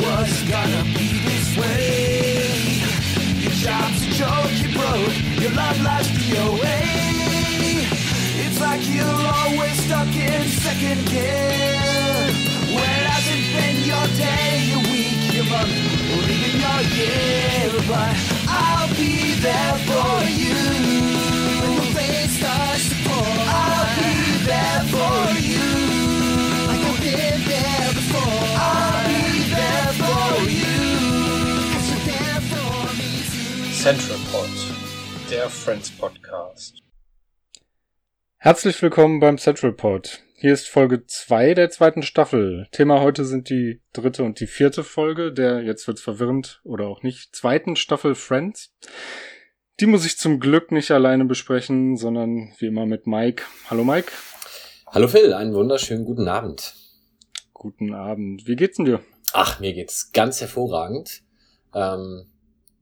was gonna be this way. Your job's a joke, you broke, your love life's DOA. It's like you're always stuck in second gear. When hasn't been your day, your week, your month, or even your year. But I'll be there for you. When the rain starts to pour, Central Pod, der Friends Podcast. Herzlich willkommen beim Central Pod. Hier ist Folge 2 der zweiten Staffel. Thema heute sind die dritte und die vierte Folge der, jetzt wird's verwirrend oder auch nicht, zweiten Staffel Friends. Die muss ich zum Glück nicht alleine besprechen, sondern wie immer mit Mike. Hallo Mike. Hallo Phil, einen wunderschönen guten Abend. Guten Abend. Wie geht's denn dir? Ach, mir geht's ganz hervorragend. Ähm,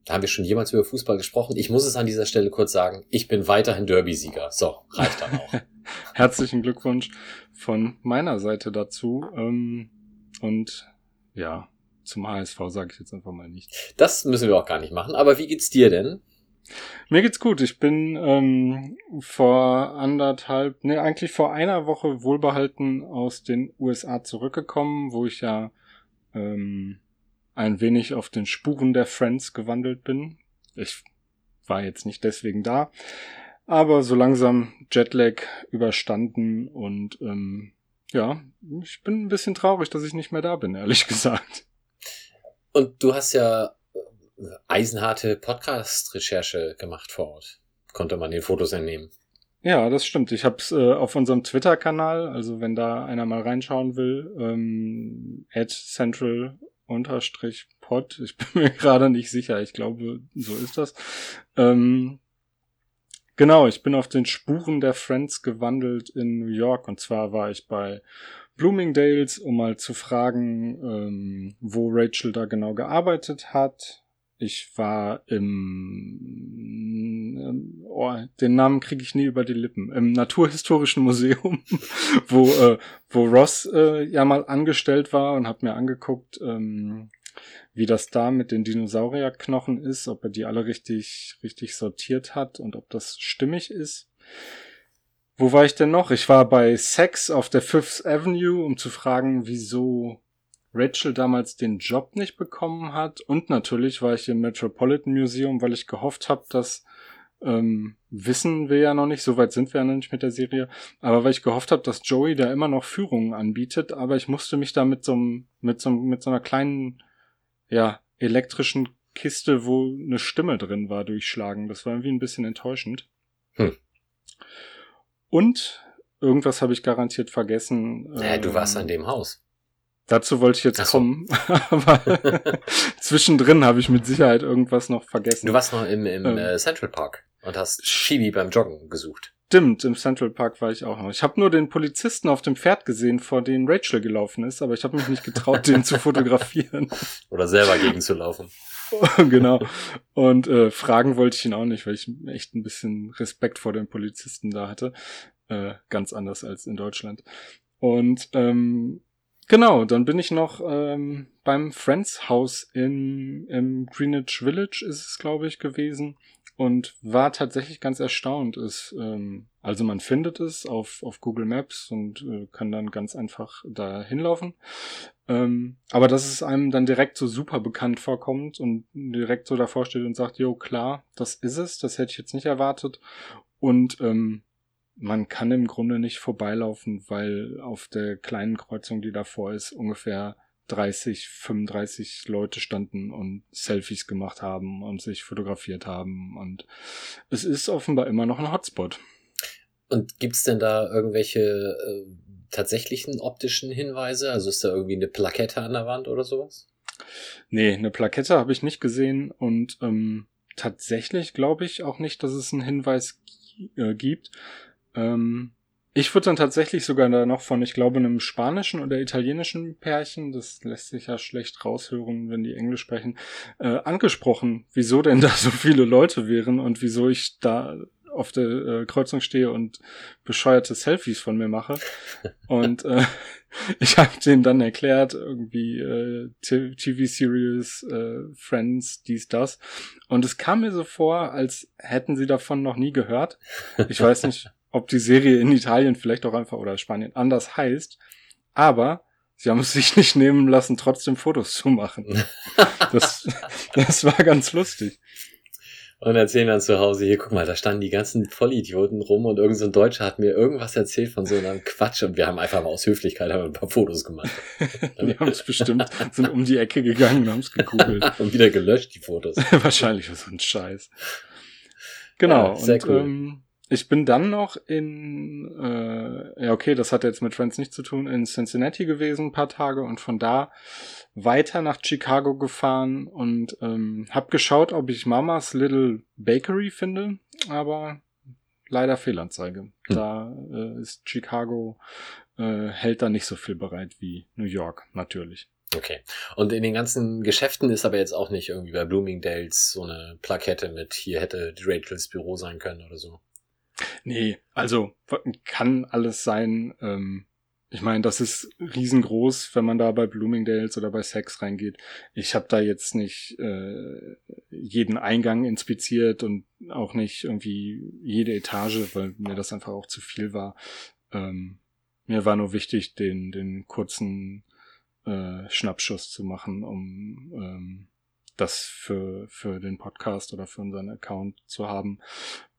haben wir schon jemals über Fußball gesprochen. Ich muss es an dieser Stelle kurz sagen, ich bin weiterhin Derby-Sieger. So, reicht dann auch. Herzlichen Glückwunsch von meiner Seite dazu. Ähm, und ja, zum HSV sage ich jetzt einfach mal nicht. Das müssen wir auch gar nicht machen. Aber wie geht's dir denn? Mir geht's gut. Ich bin ähm, vor anderthalb, nee, eigentlich vor einer Woche wohlbehalten aus den USA zurückgekommen, wo ich ja ähm, ein wenig auf den Spuren der Friends gewandelt bin. Ich war jetzt nicht deswegen da, aber so langsam Jetlag überstanden und ähm, ja, ich bin ein bisschen traurig, dass ich nicht mehr da bin, ehrlich gesagt. Und du hast ja äh, eisenharte Podcast-Recherche gemacht vor Ort. Konnte man den Fotos entnehmen. Ja, das stimmt. Ich habe es äh, auf unserem Twitter-Kanal, also wenn da einer mal reinschauen will, ähm, at central unterstrich pod. Ich bin mir gerade nicht sicher. Ich glaube, so ist das. Ähm, genau, ich bin auf den Spuren der Friends gewandelt in New York. Und zwar war ich bei Bloomingdales, um mal zu fragen, ähm, wo Rachel da genau gearbeitet hat. Ich war im, oh, den Namen kriege ich nie über die Lippen, im Naturhistorischen Museum, wo, äh, wo Ross äh, ja mal angestellt war und habe mir angeguckt, ähm, wie das da mit den Dinosaurierknochen ist, ob er die alle richtig, richtig sortiert hat und ob das stimmig ist. Wo war ich denn noch? Ich war bei Sex auf der Fifth Avenue, um zu fragen, wieso Rachel damals den Job nicht bekommen hat. Und natürlich war ich im Metropolitan Museum, weil ich gehofft habe, dass ähm, wissen wir ja noch nicht, soweit sind wir ja noch nicht mit der Serie, aber weil ich gehofft habe, dass Joey da immer noch Führungen anbietet, aber ich musste mich da mit so einem, mit so, mit so einer kleinen, ja, elektrischen Kiste, wo eine Stimme drin war, durchschlagen. Das war irgendwie ein bisschen enttäuschend. Hm. Und irgendwas habe ich garantiert vergessen. Naja, du warst ähm, an dem Haus. Dazu wollte ich jetzt so. kommen, aber zwischendrin habe ich mit Sicherheit irgendwas noch vergessen. Du warst noch im, im Ähm. äh, Central Park und hast Shibi beim Joggen gesucht. Stimmt, im Central Park war ich auch noch. Ich habe nur den Polizisten auf dem Pferd gesehen, vor dem Rachel gelaufen ist, aber ich habe mich nicht getraut, den zu fotografieren. Oder selber gegenzulaufen. genau. Und äh, fragen wollte ich ihn auch nicht, weil ich echt ein bisschen Respekt vor den Polizisten da hatte. Äh, ganz anders als in Deutschland. Und ähm, genau, dann bin ich noch ähm, beim Friends House in im Greenwich Village ist es, glaube ich, gewesen und war tatsächlich ganz erstaunt. Es, ähm, also man findet es auf, auf Google Maps und äh, kann dann ganz einfach da hinlaufen. Ähm, aber dass es einem dann direkt so super bekannt vorkommt und direkt so davor steht und sagt, jo, klar, das ist es, das hätte ich jetzt nicht erwartet. Und ähm, man kann im Grunde nicht vorbeilaufen, weil auf der kleinen Kreuzung, die davor ist, ungefähr 30, 35 Leute standen und Selfies gemacht haben und sich fotografiert haben. Und es ist offenbar immer noch ein Hotspot. Und gibt's denn da irgendwelche äh, tatsächlichen optischen Hinweise? Also ist da irgendwie eine Plakette an der Wand oder sowas? Nee, eine Plakette habe ich nicht gesehen und ähm, tatsächlich glaube ich auch nicht, dass es einen Hinweis äh, gibt. Ähm, ich wurde dann tatsächlich sogar da noch von, ich glaube, einem spanischen oder italienischen Pärchen, das lässt sich ja schlecht raushören, wenn die Englisch sprechen, äh, angesprochen, wieso denn da so viele Leute wären und wieso ich da auf der äh, Kreuzung stehe und bescheuerte Selfies von mir mache. Und äh, ich habe denen dann erklärt, irgendwie äh, TV-Series, äh, Friends, dies, das. Und es kam mir so vor, als hätten sie davon noch nie gehört. Ich weiß nicht, ob die Serie in Italien vielleicht auch einfach oder Spanien anders heißt. Aber sie haben es sich nicht nehmen lassen, trotzdem Fotos zu machen. Das, das war ganz lustig. Und erzählen dann zu Hause, hier, guck mal, da standen die ganzen Vollidioten rum und irgendein so ein Deutscher hat mir irgendwas erzählt von so einem Quatsch und wir haben einfach mal aus Höflichkeit ein paar Fotos gemacht. die haben es bestimmt, sind um die Ecke gegangen und haben es gegoogelt. und wieder gelöscht, die Fotos. Wahrscheinlich so ein Scheiß. Genau. Ja, sehr und, cool. ähm, ich bin dann noch in, äh, ja okay, das hat jetzt mit Friends nichts zu tun, in Cincinnati gewesen, ein paar Tage und von da weiter nach Chicago gefahren und ähm, hab geschaut, ob ich Mamas Little Bakery finde, aber leider Fehlanzeige. Da äh, ist Chicago äh, hält da nicht so viel bereit wie New York, natürlich. Okay. Und in den ganzen Geschäften ist aber jetzt auch nicht irgendwie bei Bloomingdale's so eine Plakette mit, hier hätte Rachels Büro sein können oder so. Nee, also kann alles sein. Ähm, ich meine, das ist riesengroß, wenn man da bei Bloomingdale's oder bei Sex reingeht. Ich habe da jetzt nicht äh, jeden Eingang inspiziert und auch nicht irgendwie jede Etage, weil mir das einfach auch zu viel war. Ähm, mir war nur wichtig, den, den kurzen äh, Schnappschuss zu machen, um ähm, das für, für den Podcast oder für unseren Account zu haben.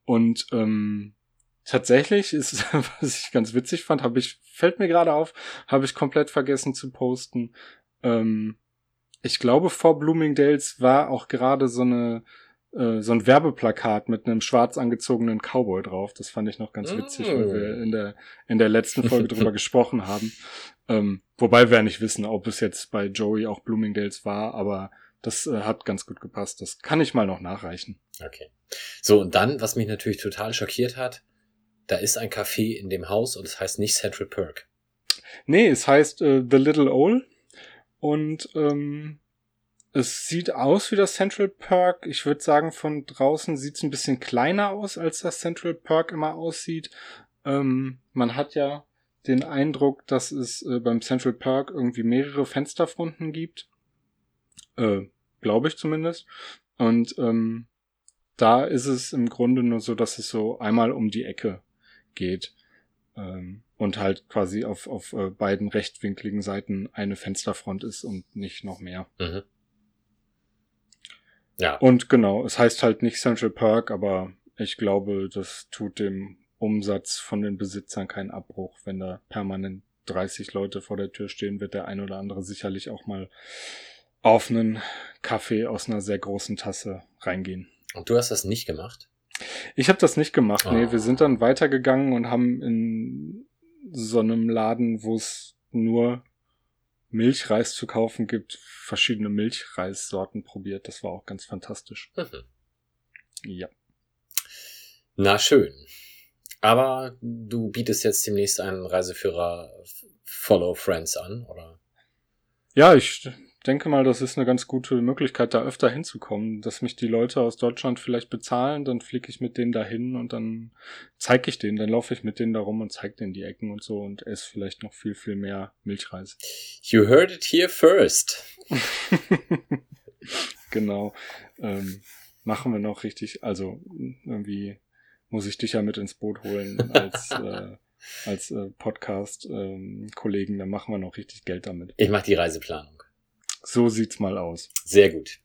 Und ähm, tatsächlich ist, was ich ganz witzig fand, habe ich, fällt mir gerade auf, habe ich komplett vergessen zu posten. Ähm, ich glaube, vor Bloomingdale's war auch gerade so eine äh, so ein Werbeplakat mit einem schwarz angezogenen Cowboy drauf. Das fand ich noch ganz witzig, weil wir in der in der letzten Folge drüber gesprochen haben. Ähm, wobei wir ja nicht wissen, ob es jetzt bei Joey auch Bloomingdale's war, aber das äh, hat ganz gut gepasst. Das kann ich mal noch nachreichen. Okay. So, und dann, was mich natürlich total schockiert hat, da ist ein Café in dem Haus und es heißt nicht Central Perk. Nee, es heißt äh, The Little Owl und ähm, es sieht aus wie das Central Perk. Ich würde sagen, von draußen sieht es ein bisschen kleiner aus, als das Central Perk immer aussieht. Ähm, man hat ja den Eindruck, dass es äh, beim Central Perk irgendwie mehrere Fensterfronten gibt. Äh, Glaube ich zumindest. Und ähm, da ist es im Grunde nur so, dass es so einmal um die Ecke geht. Ähm, und halt quasi auf, auf äh, beiden rechtwinkligen Seiten eine Fensterfront ist und nicht noch mehr. Mhm. Ja. Und genau, es heißt halt nicht Central Perk, aber ich glaube, das tut dem Umsatz von den Besitzern keinen Abbruch. Wenn da permanent 30 Leute vor der Tür stehen, wird der ein oder andere sicherlich auch mal auf einen Kaffee aus einer sehr großen Tasse reingehen. Und du hast das nicht gemacht? Ich habe das nicht gemacht. Nee, Oh. wir sind dann weitergegangen und haben in so einem Laden, wo es nur Milchreis zu kaufen gibt, verschiedene Milchreissorten probiert. Das war auch ganz fantastisch. Mhm. Ja. Na schön. Aber du bietest jetzt demnächst einen Reiseführer Follow Friends an, oder? Ja, ich denke mal, das ist eine ganz gute Möglichkeit, da öfter hinzukommen, dass mich die Leute aus Deutschland vielleicht bezahlen, dann fliege ich mit denen dahin und dann zeige ich denen, dann laufe ich mit denen da rum und zeige denen die Ecken und so und esse vielleicht noch viel, viel mehr Milchreis. You heard it here first. genau. Ähm, machen wir noch richtig, also irgendwie muss ich dich ja mit ins Boot holen als, äh, als äh, Podcast-Kollegen, dann machen wir noch richtig Geld damit. Ich mache die Reiseplanung. So sieht's mal aus. Sehr gut.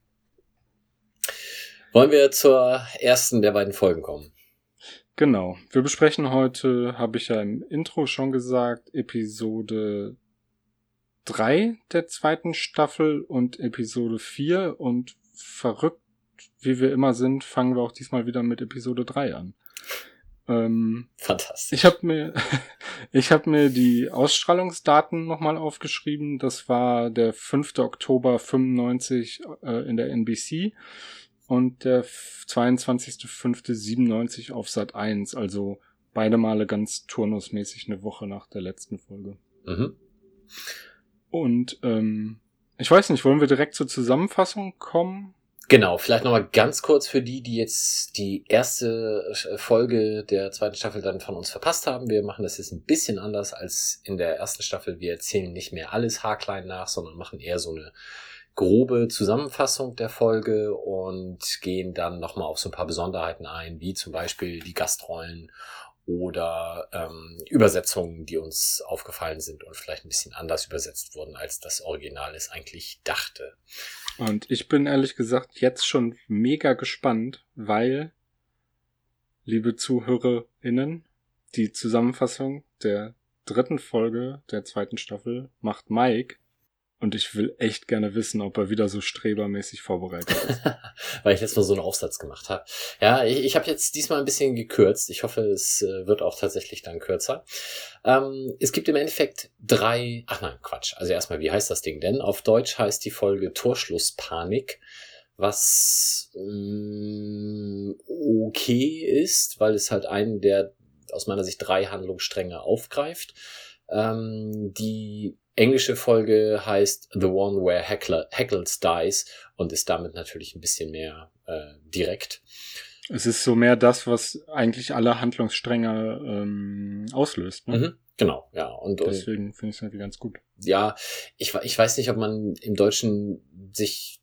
Wollen wir zur ersten der beiden Folgen kommen? Genau. Wir besprechen heute, habe ich ja im Intro schon gesagt, Episode 3 der zweiten Staffel und Episode 4 und verrückt, wie wir immer sind, fangen wir auch diesmal wieder mit Episode 3 an. Ähm, Fantastisch. ich habe mir, ich habe mir die Ausstrahlungsdaten nochmal aufgeschrieben. Das war der 5. Oktober 95 äh, in der NBC und der 22.05.97 auf Sat 1. Also beide Male ganz turnusmäßig eine Woche nach der letzten Folge. Mhm. Und ähm, ich weiß nicht, wollen wir direkt zur Zusammenfassung kommen? Genau, vielleicht nochmal ganz kurz für die, die jetzt die erste äh, Folge der zweiten Staffel dann von uns verpasst haben. Wir machen das jetzt ein bisschen anders als in der ersten Staffel. Wir erzählen nicht mehr alles haarklein nach, sondern machen eher so eine grobe Zusammenfassung der Folge und gehen dann nochmal auf so ein paar Besonderheiten ein, wie zum Beispiel die Gastrollen oder ähm, Übersetzungen, die uns aufgefallen sind und vielleicht ein bisschen anders übersetzt wurden, als das Original es eigentlich dachte. Und ich bin ehrlich gesagt jetzt schon mega gespannt, weil, liebe ZuhörerInnen, die Zusammenfassung der dritten Folge der zweiten Staffel macht Mike und ich will echt gerne wissen, ob er wieder so strebermäßig vorbereitet ist. Weil ich jetzt mal so einen Aufsatz gemacht habe. Ja, ich, ich habe jetzt diesmal ein bisschen gekürzt. Ich hoffe, es äh, wird auch tatsächlich dann kürzer. Ähm, es gibt im Endeffekt drei. Ach nein, Quatsch. Also erstmal, wie heißt das Ding denn? Auf Deutsch heißt die Folge Torschlusspanik was mm, okay ist, weil es halt einen der aus meiner Sicht drei Handlungsstränge aufgreift. Ähm, die englische Folge heißt The One Where Heckler, Heckles Dies und ist damit natürlich ein bisschen mehr äh, direkt. Es ist so mehr das, was eigentlich alle Handlungsstränge ähm, auslöst. Ne? Mhm, genau, ja. Und, deswegen finde ich es irgendwie ganz gut. Ja, ich, ich weiß nicht, ob man im Deutschen sich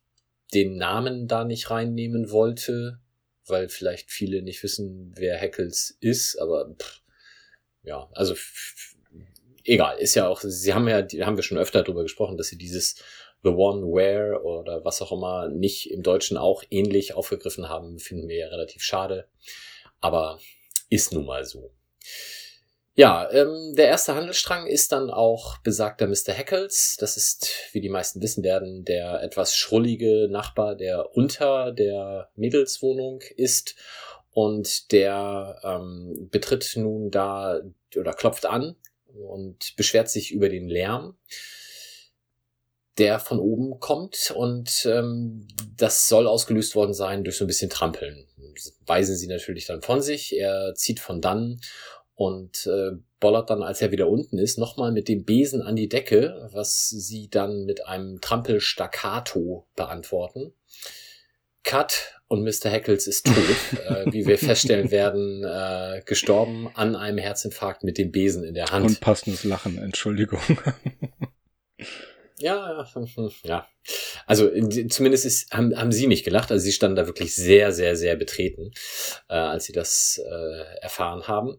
den Namen da nicht reinnehmen wollte, weil vielleicht viele nicht wissen, wer Heckles ist, aber pff, ja, also egal, ist ja auch, sie haben ja, haben wir schon öfter darüber gesprochen, dass sie dieses The One Where oder was auch immer nicht im Deutschen auch ähnlich aufgegriffen haben, finden wir ja relativ schade. Aber ist nun mal so. Ja, ähm, der erste Handelsstrang ist dann auch besagter Mr. Heckles. Das ist, wie die meisten wissen werden, der etwas schrullige Nachbar, der unter der Mädelswohnung ist. Und der ähm, betritt nun da oder klopft an und beschwert sich über den Lärm, der von oben kommt und ähm, das soll ausgelöst worden sein durch so ein bisschen Trampeln. Weisen sie natürlich dann von sich. Er zieht von dann und äh, bollert dann, als er wieder unten ist, nochmal mit dem Besen an die Decke, was sie dann mit einem Trampelstaccato beantworten. Cut und Mr. Heckles ist tot, äh, wie wir feststellen werden, äh, gestorben an einem Herzinfarkt mit dem Besen in der Hand. Und passendes Lachen, Entschuldigung. ja, ja. Also zumindest ist, haben, haben sie nicht gelacht. Also sie standen da wirklich sehr, sehr, sehr betreten, äh, als sie das äh, erfahren haben.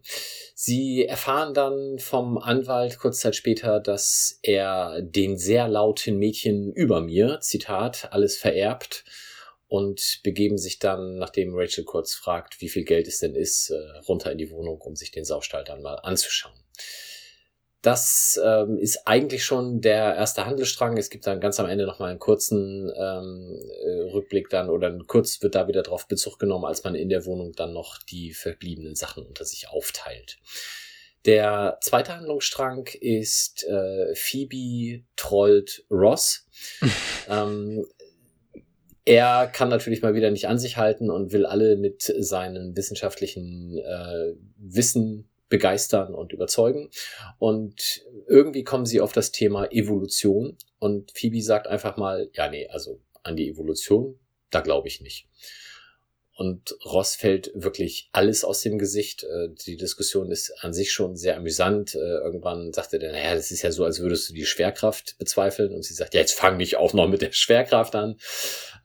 Sie erfahren dann vom Anwalt kurz Zeit später, dass er den sehr lauten Mädchen über mir, Zitat, alles vererbt und begeben sich dann, nachdem Rachel kurz fragt, wie viel Geld es denn ist, äh, runter in die Wohnung, um sich den Saustall dann mal anzuschauen. Das ähm, ist eigentlich schon der erste Handelsstrang. Es gibt dann ganz am Ende nochmal einen kurzen ähm, äh, Rückblick dann oder kurz wird da wieder drauf Bezug genommen, als man in der Wohnung dann noch die verbliebenen Sachen unter sich aufteilt. Der zweite Handlungsstrang ist äh, Phoebe trollt Ross. ähm, er kann natürlich mal wieder nicht an sich halten und will alle mit seinem wissenschaftlichen äh, Wissen begeistern und überzeugen. Und irgendwie kommen sie auf das Thema Evolution und Phoebe sagt einfach mal, ja, nee, also an die Evolution, da glaube ich nicht. Und Ross fällt wirklich alles aus dem Gesicht. Äh, die Diskussion ist an sich schon sehr amüsant. Äh, irgendwann sagt er dann, naja, das ist ja so, als würdest du die Schwerkraft bezweifeln. Und sie sagt, ja, jetzt fang nicht auch noch mit der Schwerkraft an.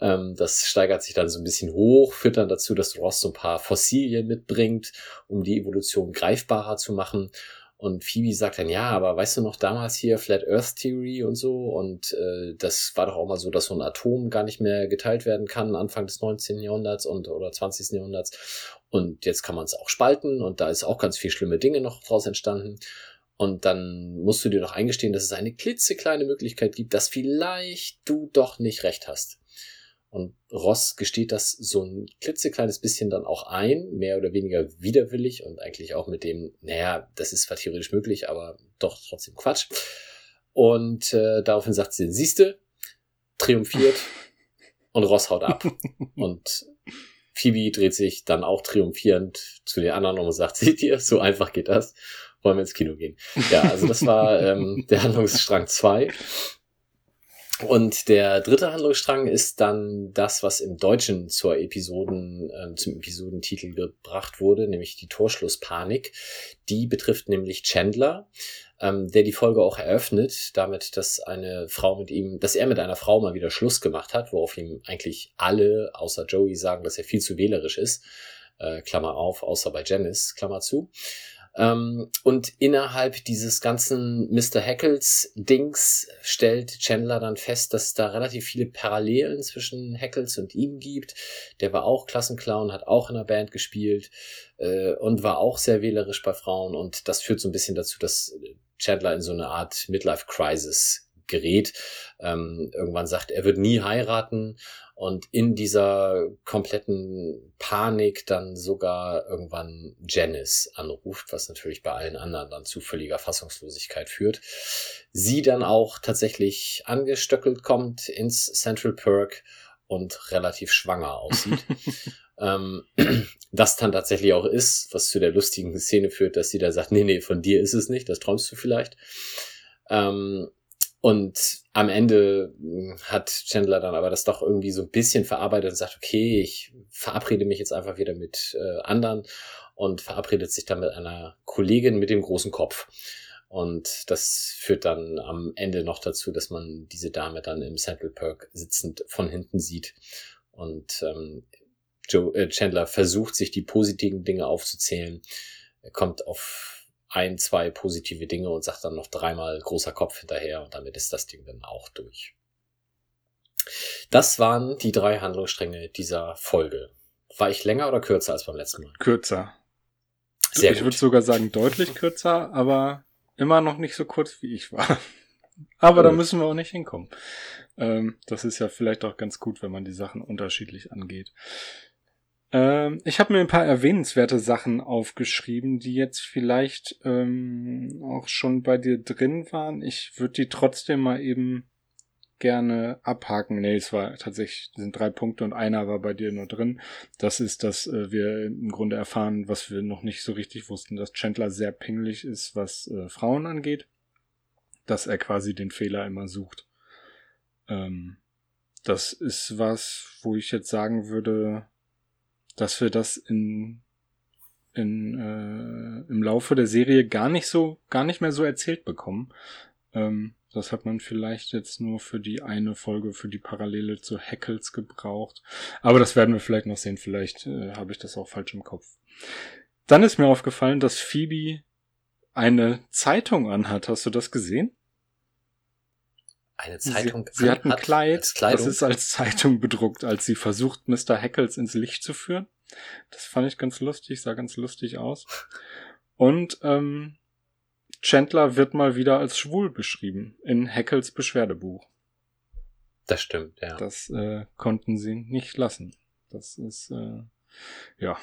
Ähm, das steigert sich dann so ein bisschen hoch, führt dann dazu, dass Ross so ein paar Fossilien mitbringt, um die Evolution greifbarer zu machen. Und Phoebe sagt dann, ja, aber weißt du noch damals hier Flat Earth Theory und so? Und äh, das war doch auch mal so, dass so ein Atom gar nicht mehr geteilt werden kann, Anfang des 19. Jahrhunderts und oder 20. Jahrhunderts. Und jetzt kann man es auch spalten und da ist auch ganz viel schlimme Dinge noch draus entstanden. Und dann musst du dir doch eingestehen, dass es eine klitzekleine Möglichkeit gibt, dass vielleicht du doch nicht recht hast. Und Ross gesteht das so ein klitzekleines bisschen dann auch ein, mehr oder weniger widerwillig und eigentlich auch mit dem, naja, das ist zwar theoretisch möglich, aber doch trotzdem Quatsch. Und äh, daraufhin sagt sie, siehste, triumphiert und Ross haut ab. und Phoebe dreht sich dann auch triumphierend zu den anderen um und sagt, seht ihr, so einfach geht das. Wollen wir ins Kino gehen. Ja, also das war ähm, der Handlungsstrang 2. Und der dritte Handlungsstrang ist dann das, was im Deutschen zur Episoden, äh, zum Episodentitel gebracht wurde, nämlich die Torschlusspanik. Die betrifft nämlich Chandler, ähm, der die Folge auch eröffnet, damit, dass eine Frau mit ihm, dass er mit einer Frau mal wieder Schluss gemacht hat, worauf ihm eigentlich alle, außer Joey, sagen, dass er viel zu wählerisch ist. Äh, Klammer auf, außer bei Janice, Klammer zu. Ähm, und innerhalb dieses ganzen Mr. Hackles Dings stellt Chandler dann fest, dass es da relativ viele Parallelen zwischen Hackles und ihm gibt. Der war auch Klassenclown, hat auch in der Band gespielt äh, und war auch sehr wählerisch bei Frauen. Und das führt so ein bisschen dazu, dass Chandler in so eine Art Midlife Crisis gerät. Ähm, irgendwann sagt, er wird nie heiraten und in dieser kompletten Panik dann sogar irgendwann Janice anruft, was natürlich bei allen anderen dann zu völliger Fassungslosigkeit führt. Sie dann auch tatsächlich angestöckelt kommt ins Central Perk und relativ schwanger aussieht. ähm, das dann tatsächlich auch ist, was zu der lustigen Szene führt, dass sie da sagt, nee, nee, von dir ist es nicht, das träumst du vielleicht. Ähm, und am Ende hm, hat Chandler dann aber das doch irgendwie so ein bisschen verarbeitet und sagt, okay, ich verabrede mich jetzt einfach wieder mit äh, anderen und verabredet sich dann mit einer Kollegin mit dem großen Kopf. Und das führt dann am Ende noch dazu, dass man diese Dame dann im Central Perk sitzend von hinten sieht. Und ähm, Joe, äh, Chandler versucht, sich die positiven Dinge aufzuzählen. Kommt auf ein, zwei positive Dinge und sagt dann noch dreimal großer Kopf hinterher und damit ist das Ding dann auch durch. Das waren die drei Handlungsstränge dieser Folge. War ich länger oder kürzer als beim letzten Mal? Kürzer. Sehr ich gut. würde sogar sagen deutlich kürzer, aber immer noch nicht so kurz wie ich war. Aber da Gut. müssen wir auch nicht hinkommen. Ähm, das ist ja vielleicht auch ganz gut, wenn man die Sachen unterschiedlich angeht. Ähm, ich habe mir ein paar erwähnenswerte Sachen aufgeschrieben, die jetzt vielleicht ähm, auch schon bei dir drin waren. Ich würde die trotzdem mal eben gerne abhaken. Nee, es war tatsächlich, sind drei Punkte und einer war bei dir nur drin. Das ist, dass äh, wir im Grunde erfahren, was wir noch nicht so richtig wussten, dass Chandler sehr pingelig ist, was äh, Frauen angeht. Dass er quasi den Fehler immer sucht. Ähm, das ist was, wo ich jetzt sagen würde, dass wir das in, in äh, im Laufe der Serie gar nicht so, gar nicht mehr so erzählt bekommen. Ähm, das hat man vielleicht jetzt nur für die eine Folge, für die Parallele zu Hackles gebraucht. Aber das werden wir vielleicht noch sehen. Vielleicht äh, habe ich das auch falsch im Kopf. Dann ist mir aufgefallen, dass Phoebe eine Zeitung anhat. Hast du das gesehen? Eine Zeitung. Sie, sie hat ein hat Kleid, das ist als Zeitung bedruckt, als sie versucht, Mr. Hackles ins Licht zu führen. Das fand ich ganz lustig, sah ganz lustig aus. Und ähm, Chandler wird mal wieder als schwul beschrieben in Hackles Beschwerdebuch. Das stimmt, ja. Das äh, konnten sie nicht lassen. Das ist äh, ja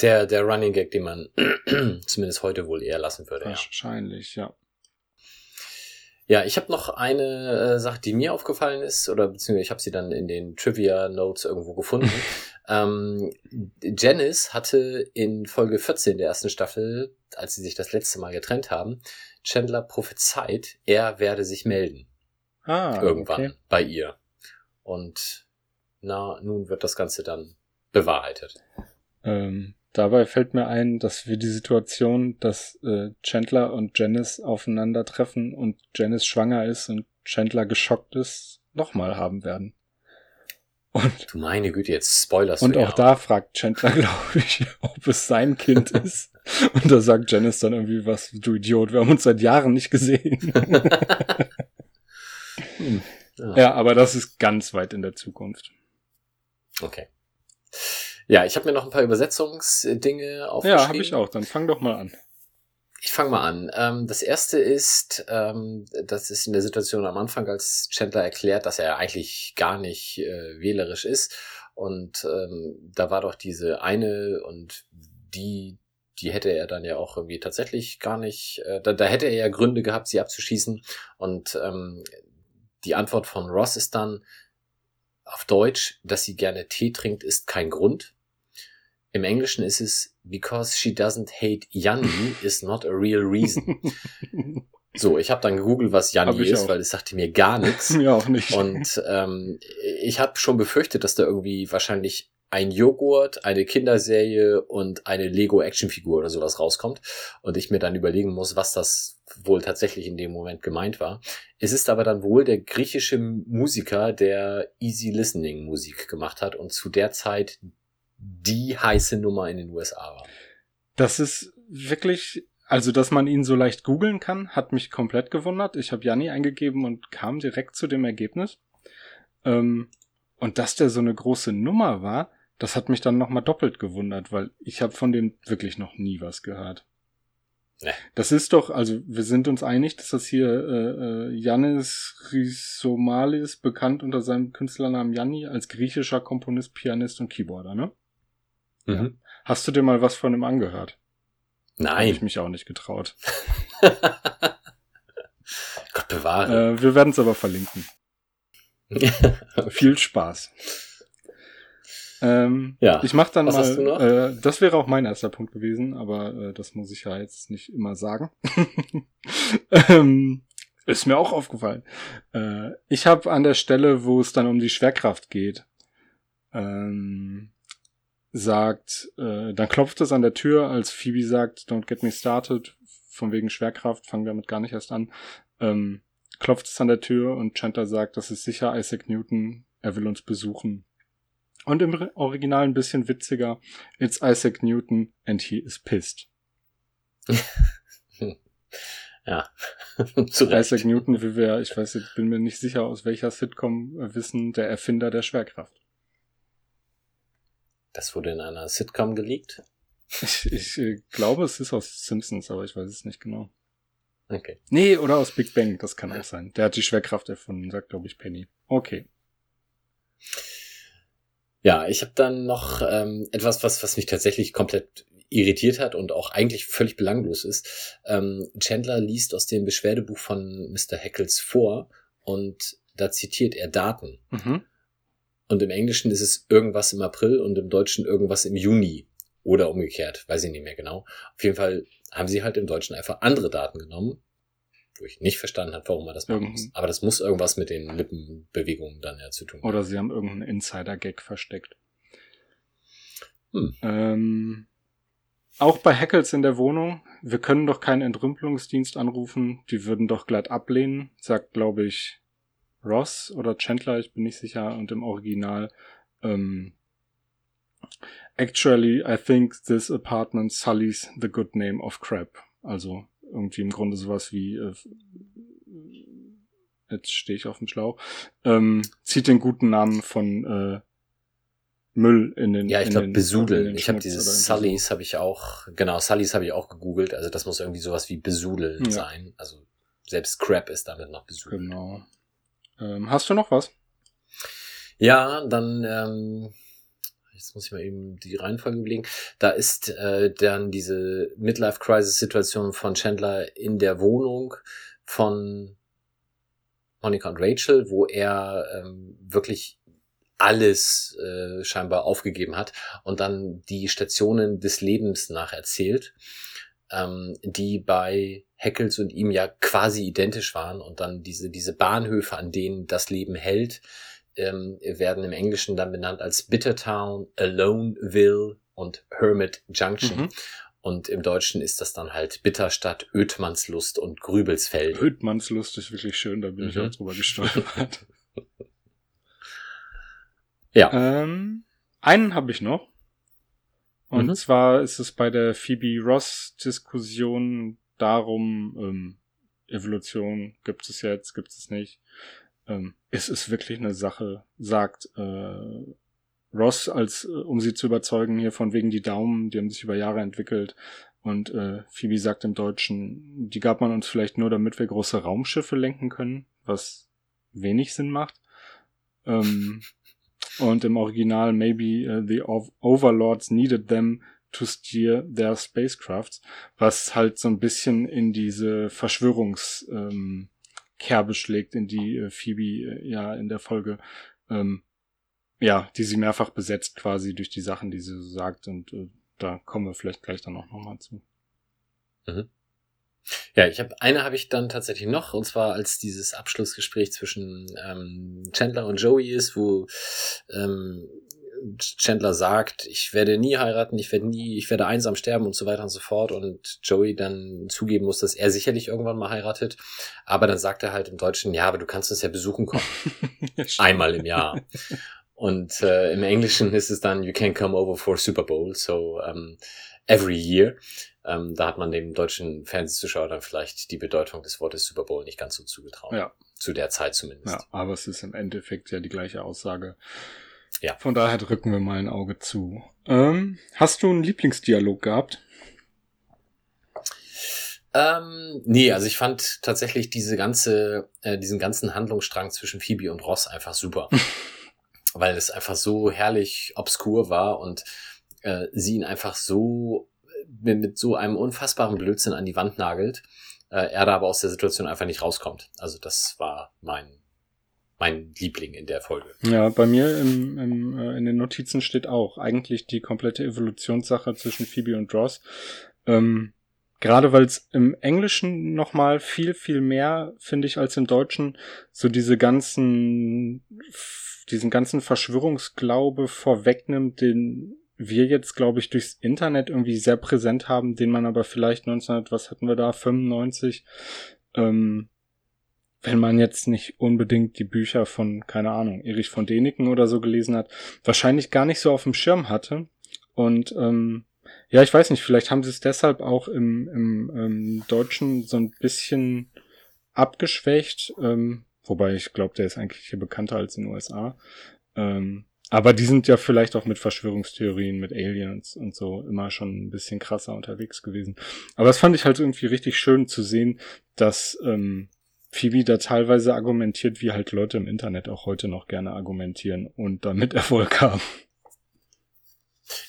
Der, der Running Gag, den man zumindest heute wohl eher lassen würde. Wahrscheinlich, ja. ja ich habe noch eine äh, Sache, die mir aufgefallen ist, oder beziehungsweise ich habe sie dann in den Trivia Notes irgendwo gefunden. ähm, Janice hatte in Folge 14 der ersten Staffel, als sie sich das letzte Mal getrennt haben, Chandler prophezeit, er werde sich melden. Ah, irgendwann okay. bei ihr. Und na, nun wird das Ganze dann bewahrheitet. Ähm, dabei fällt mir ein, dass wir die Situation, dass äh, Chandler und Janice aufeinandertreffen und Janice schwanger ist und Chandler geschockt ist, nochmal haben werden. Und, Du meine Güte, jetzt spoilerst und auch ja. da fragt Chandler, glaube ich, ob es sein Kind ist. Und da sagt Janice dann irgendwie was, du Idiot, wir haben uns seit Jahren nicht gesehen. Hm. Ja. ja, aber das ist ganz weit in der Zukunft. Okay. Ja, ich habe mir noch ein paar Übersetzungsdinge aufgeschrieben. Ja, habe ich auch. Dann fang doch mal an. Ich fange mal an. Ähm, das erste ist, ähm, das ist in der Situation am Anfang, als Chandler erklärt, dass er eigentlich gar nicht äh, wählerisch ist. Und ähm, da war doch diese eine und die, die hätte er dann ja auch irgendwie tatsächlich gar nicht, äh, da, da hätte er ja Gründe gehabt, sie abzuschießen. Und ähm, die Antwort von Ross ist dann auf Deutsch, dass sie gerne Tee trinkt, ist kein Grund. Im Englischen ist es because she doesn't hate Yanni is not a real reason. So, ich habe dann gegoogelt, was ich ist, auch. weil es sagte mir gar nichts. Mir auch nicht. Und ähm, ich habe schon befürchtet, dass da irgendwie wahrscheinlich ein Joghurt, eine Kinderserie und eine Lego-Actionfigur oder sowas rauskommt und ich mir dann überlegen muss, was das wohl tatsächlich in dem Moment gemeint war. Es ist aber dann wohl der griechische Musiker, der Easy Listening Musik gemacht hat und zu der Zeit die heiße Nummer in den USA war. Das ist wirklich, also dass man ihn so leicht googeln kann, hat mich komplett gewundert. Ich habe Janni eingegeben und kam direkt zu dem Ergebnis. Ähm, und dass der so eine große Nummer war, das hat mich dann nochmal doppelt gewundert, weil ich habe von dem wirklich noch nie was gehört. Nee. Das ist doch, also wir sind uns einig, dass das hier äh, äh, Yannis Chrysomalis, bekannt unter seinem Künstlernamen Yanni, als griechischer Komponist, Pianist und Keyboarder, ne? Mhm. Hast du dir mal was von ihm angehört? Habe ich Nein. mich auch nicht getraut. Gott bewahre. Äh, wir werden es aber verlinken. Viel Spaß. Ähm, Ja. Ich mach dann Was mal. hast du noch? Äh, das wäre auch mein erster Punkt gewesen, aber äh, das muss ich ja jetzt nicht immer sagen. ähm, ist mir auch aufgefallen. Äh, ich habe an der Stelle, wo es dann um die Schwerkraft geht, ähm, sagt, äh, dann klopft es an der Tür, als Phoebe sagt, don't get me started, von wegen Schwerkraft, fangen wir damit gar nicht erst an. Ähm, klopft es an der Tür und Chandler sagt, das ist sicher Isaac Newton, er will uns besuchen. Und im Original ein bisschen witziger, it's Isaac Newton and he is pissed. ja. Zu Recht. Isaac Newton, wie wir, ich weiß jetzt, bin mir nicht sicher, aus welcher Sitcom wissen, der Erfinder der Schwerkraft. Das wurde in einer Sitcom geleakt. Ich, ich äh, glaube, es ist aus Simpsons, aber ich weiß es nicht genau. Okay. Nee, oder aus Big Bang, das kann auch sein. Der hat die Schwerkraft erfunden, sagt, glaube ich, Penny. Okay. Ja, ich habe dann noch ähm, etwas, was, was mich tatsächlich komplett irritiert hat und auch eigentlich völlig belanglos ist. Ähm, Chandler liest aus dem Beschwerdebuch von Mr. Heckles vor und da zitiert er Daten. Mhm. Und im Englischen ist es irgendwas im April und im Deutschen irgendwas im Juni. Oder umgekehrt, weiß ich nicht mehr genau. Auf jeden Fall haben sie halt im Deutschen einfach andere Daten genommen, wo ich nicht verstanden habe, warum man das machen muss. Aber das muss irgendwas mit den Lippenbewegungen dann ja zu tun haben. Oder sie haben irgendeinen Insider-Gag versteckt. Hm. Ähm, auch bei Hackles in der Wohnung, wir können doch keinen Entrümpelungsdienst anrufen, die würden doch glatt ablehnen, sagt, glaube ich, Ross oder Chandler, ich bin nicht sicher, und im Original, ähm, Actually, I think this apartment sullies the good name of crap. Also irgendwie im Grunde sowas wie, äh, jetzt stehe ich auf dem Schlauch, ähm, zieht den guten Namen von äh, Müll in den Ja, ich glaube besudeln. Ich habe dieses Sullys habe ich auch, genau, Sullys habe ich auch gegoogelt. Also das muss irgendwie sowas wie besudeln Ja. sein. Also selbst Crap ist damit noch besudeln. Genau. Ähm, hast du noch was? Ja, dann, ähm, jetzt muss ich mal eben die Reihenfolge überlegen. Da ist äh, dann diese Midlife-Crisis-Situation von Chandler in der Wohnung von Monica und Rachel, wo er ähm, wirklich alles äh, scheinbar aufgegeben hat und dann die Stationen des Lebens nacherzählt, ähm, die bei Heckels und ihm ja quasi identisch waren und dann diese, diese Bahnhöfe, an denen das Leben hält, ähm, werden im Englischen dann benannt als Bittertown, Aloneville und Hermit Junction. Mhm. Und im Deutschen ist das dann halt Bitterstadt, Ödmannslust und Grübelsfeld. Hüttmannslust ist wirklich schön, da bin ich Mhm. auch drüber gestolpert. Ja. Ähm, einen habe ich noch. Und Mhm. zwar ist es bei der Phoebe Ross Diskussion darum, ähm, Evolution gibt es jetzt, gibt es nicht. Ähm, es ist wirklich eine Sache, sagt äh, Ross, als äh, um sie zu überzeugen, hier von wegen die Daumen, die haben sich über Jahre entwickelt. Und äh, Phoebe sagt im Deutschen, die gab man uns vielleicht nur, damit wir große Raumschiffe lenken können, was wenig Sinn macht. Ähm, und im Original, maybe uh, the Ov- Overlords needed them to steer their spacecrafts, was halt so ein bisschen in diese Verschwörungskerbe ähm, schlägt, in die äh, Phoebe äh, ja in der Folge, ähm, ja, die sie mehrfach besetzt quasi durch die Sachen, die sie so sagt und äh, da kommen wir vielleicht gleich dann auch nochmal zu. Ja, ich habe eine habe ich dann tatsächlich noch und zwar als dieses Abschlussgespräch zwischen ähm, Chandler und Joey ist, wo ähm, Chandler sagt, ich werde nie heiraten, ich werde nie, ich werde einsam sterben und so weiter und so fort und Joey dann zugeben muss, dass er sicherlich irgendwann mal heiratet, aber dann sagt er halt im Deutschen, ja, aber du kannst uns ja besuchen kommen, einmal im Jahr. Und äh, im Englischen ist es dann, you can come over for Super Bowl, so um, every year. Ähm, da hat man dem deutschen Fernsehzuschauer dann vielleicht die Bedeutung des Wortes Super Bowl nicht ganz so zugetraut. Ja. Zu der Zeit zumindest. Ja, aber es ist im Endeffekt ja die gleiche Aussage. Ja. Von daher drücken wir mal ein Auge zu. Ähm, hast du einen Lieblingsdialog gehabt? Ähm, nee, also ich fand tatsächlich diese ganze, äh, diesen ganzen Handlungsstrang zwischen Phoebe und Ross einfach super. weil es einfach so herrlich obskur war und äh, sie ihn einfach so mit, mit so einem unfassbaren Blödsinn an die Wand nagelt, äh, er da aber aus der Situation einfach nicht rauskommt. Also das war mein mein Liebling in der Folge. Ja, bei mir im, im, äh, in den Notizen steht auch eigentlich die komplette Evolutionssache zwischen Phoebe und Ross. Ähm, Gerade weil es im Englischen nochmal viel, viel mehr, finde ich, als im Deutschen, so diese ganzen, diesen ganzen Verschwörungsglaube vorwegnimmt, den wir jetzt, glaube ich, durchs Internet irgendwie sehr präsent haben, den man aber vielleicht 19, was hatten wir da, 95, ähm, wenn man jetzt nicht unbedingt die Bücher von, keine Ahnung, Erich von Däniken oder so gelesen hat, wahrscheinlich gar nicht so auf dem Schirm hatte. Und ähm, ja, ich weiß nicht, vielleicht haben sie es deshalb auch im, im, im Deutschen so ein bisschen abgeschwächt, ähm, wobei ich glaube, der ist eigentlich hier bekannter als in den USA. Ähm, aber die sind ja vielleicht auch mit Verschwörungstheorien, mit Aliens und so immer schon ein bisschen krasser unterwegs gewesen. Aber das fand ich halt irgendwie richtig schön zu sehen, dass ähm, Phoebe da teilweise argumentiert, wie halt Leute im Internet auch heute noch gerne argumentieren und damit Erfolg haben.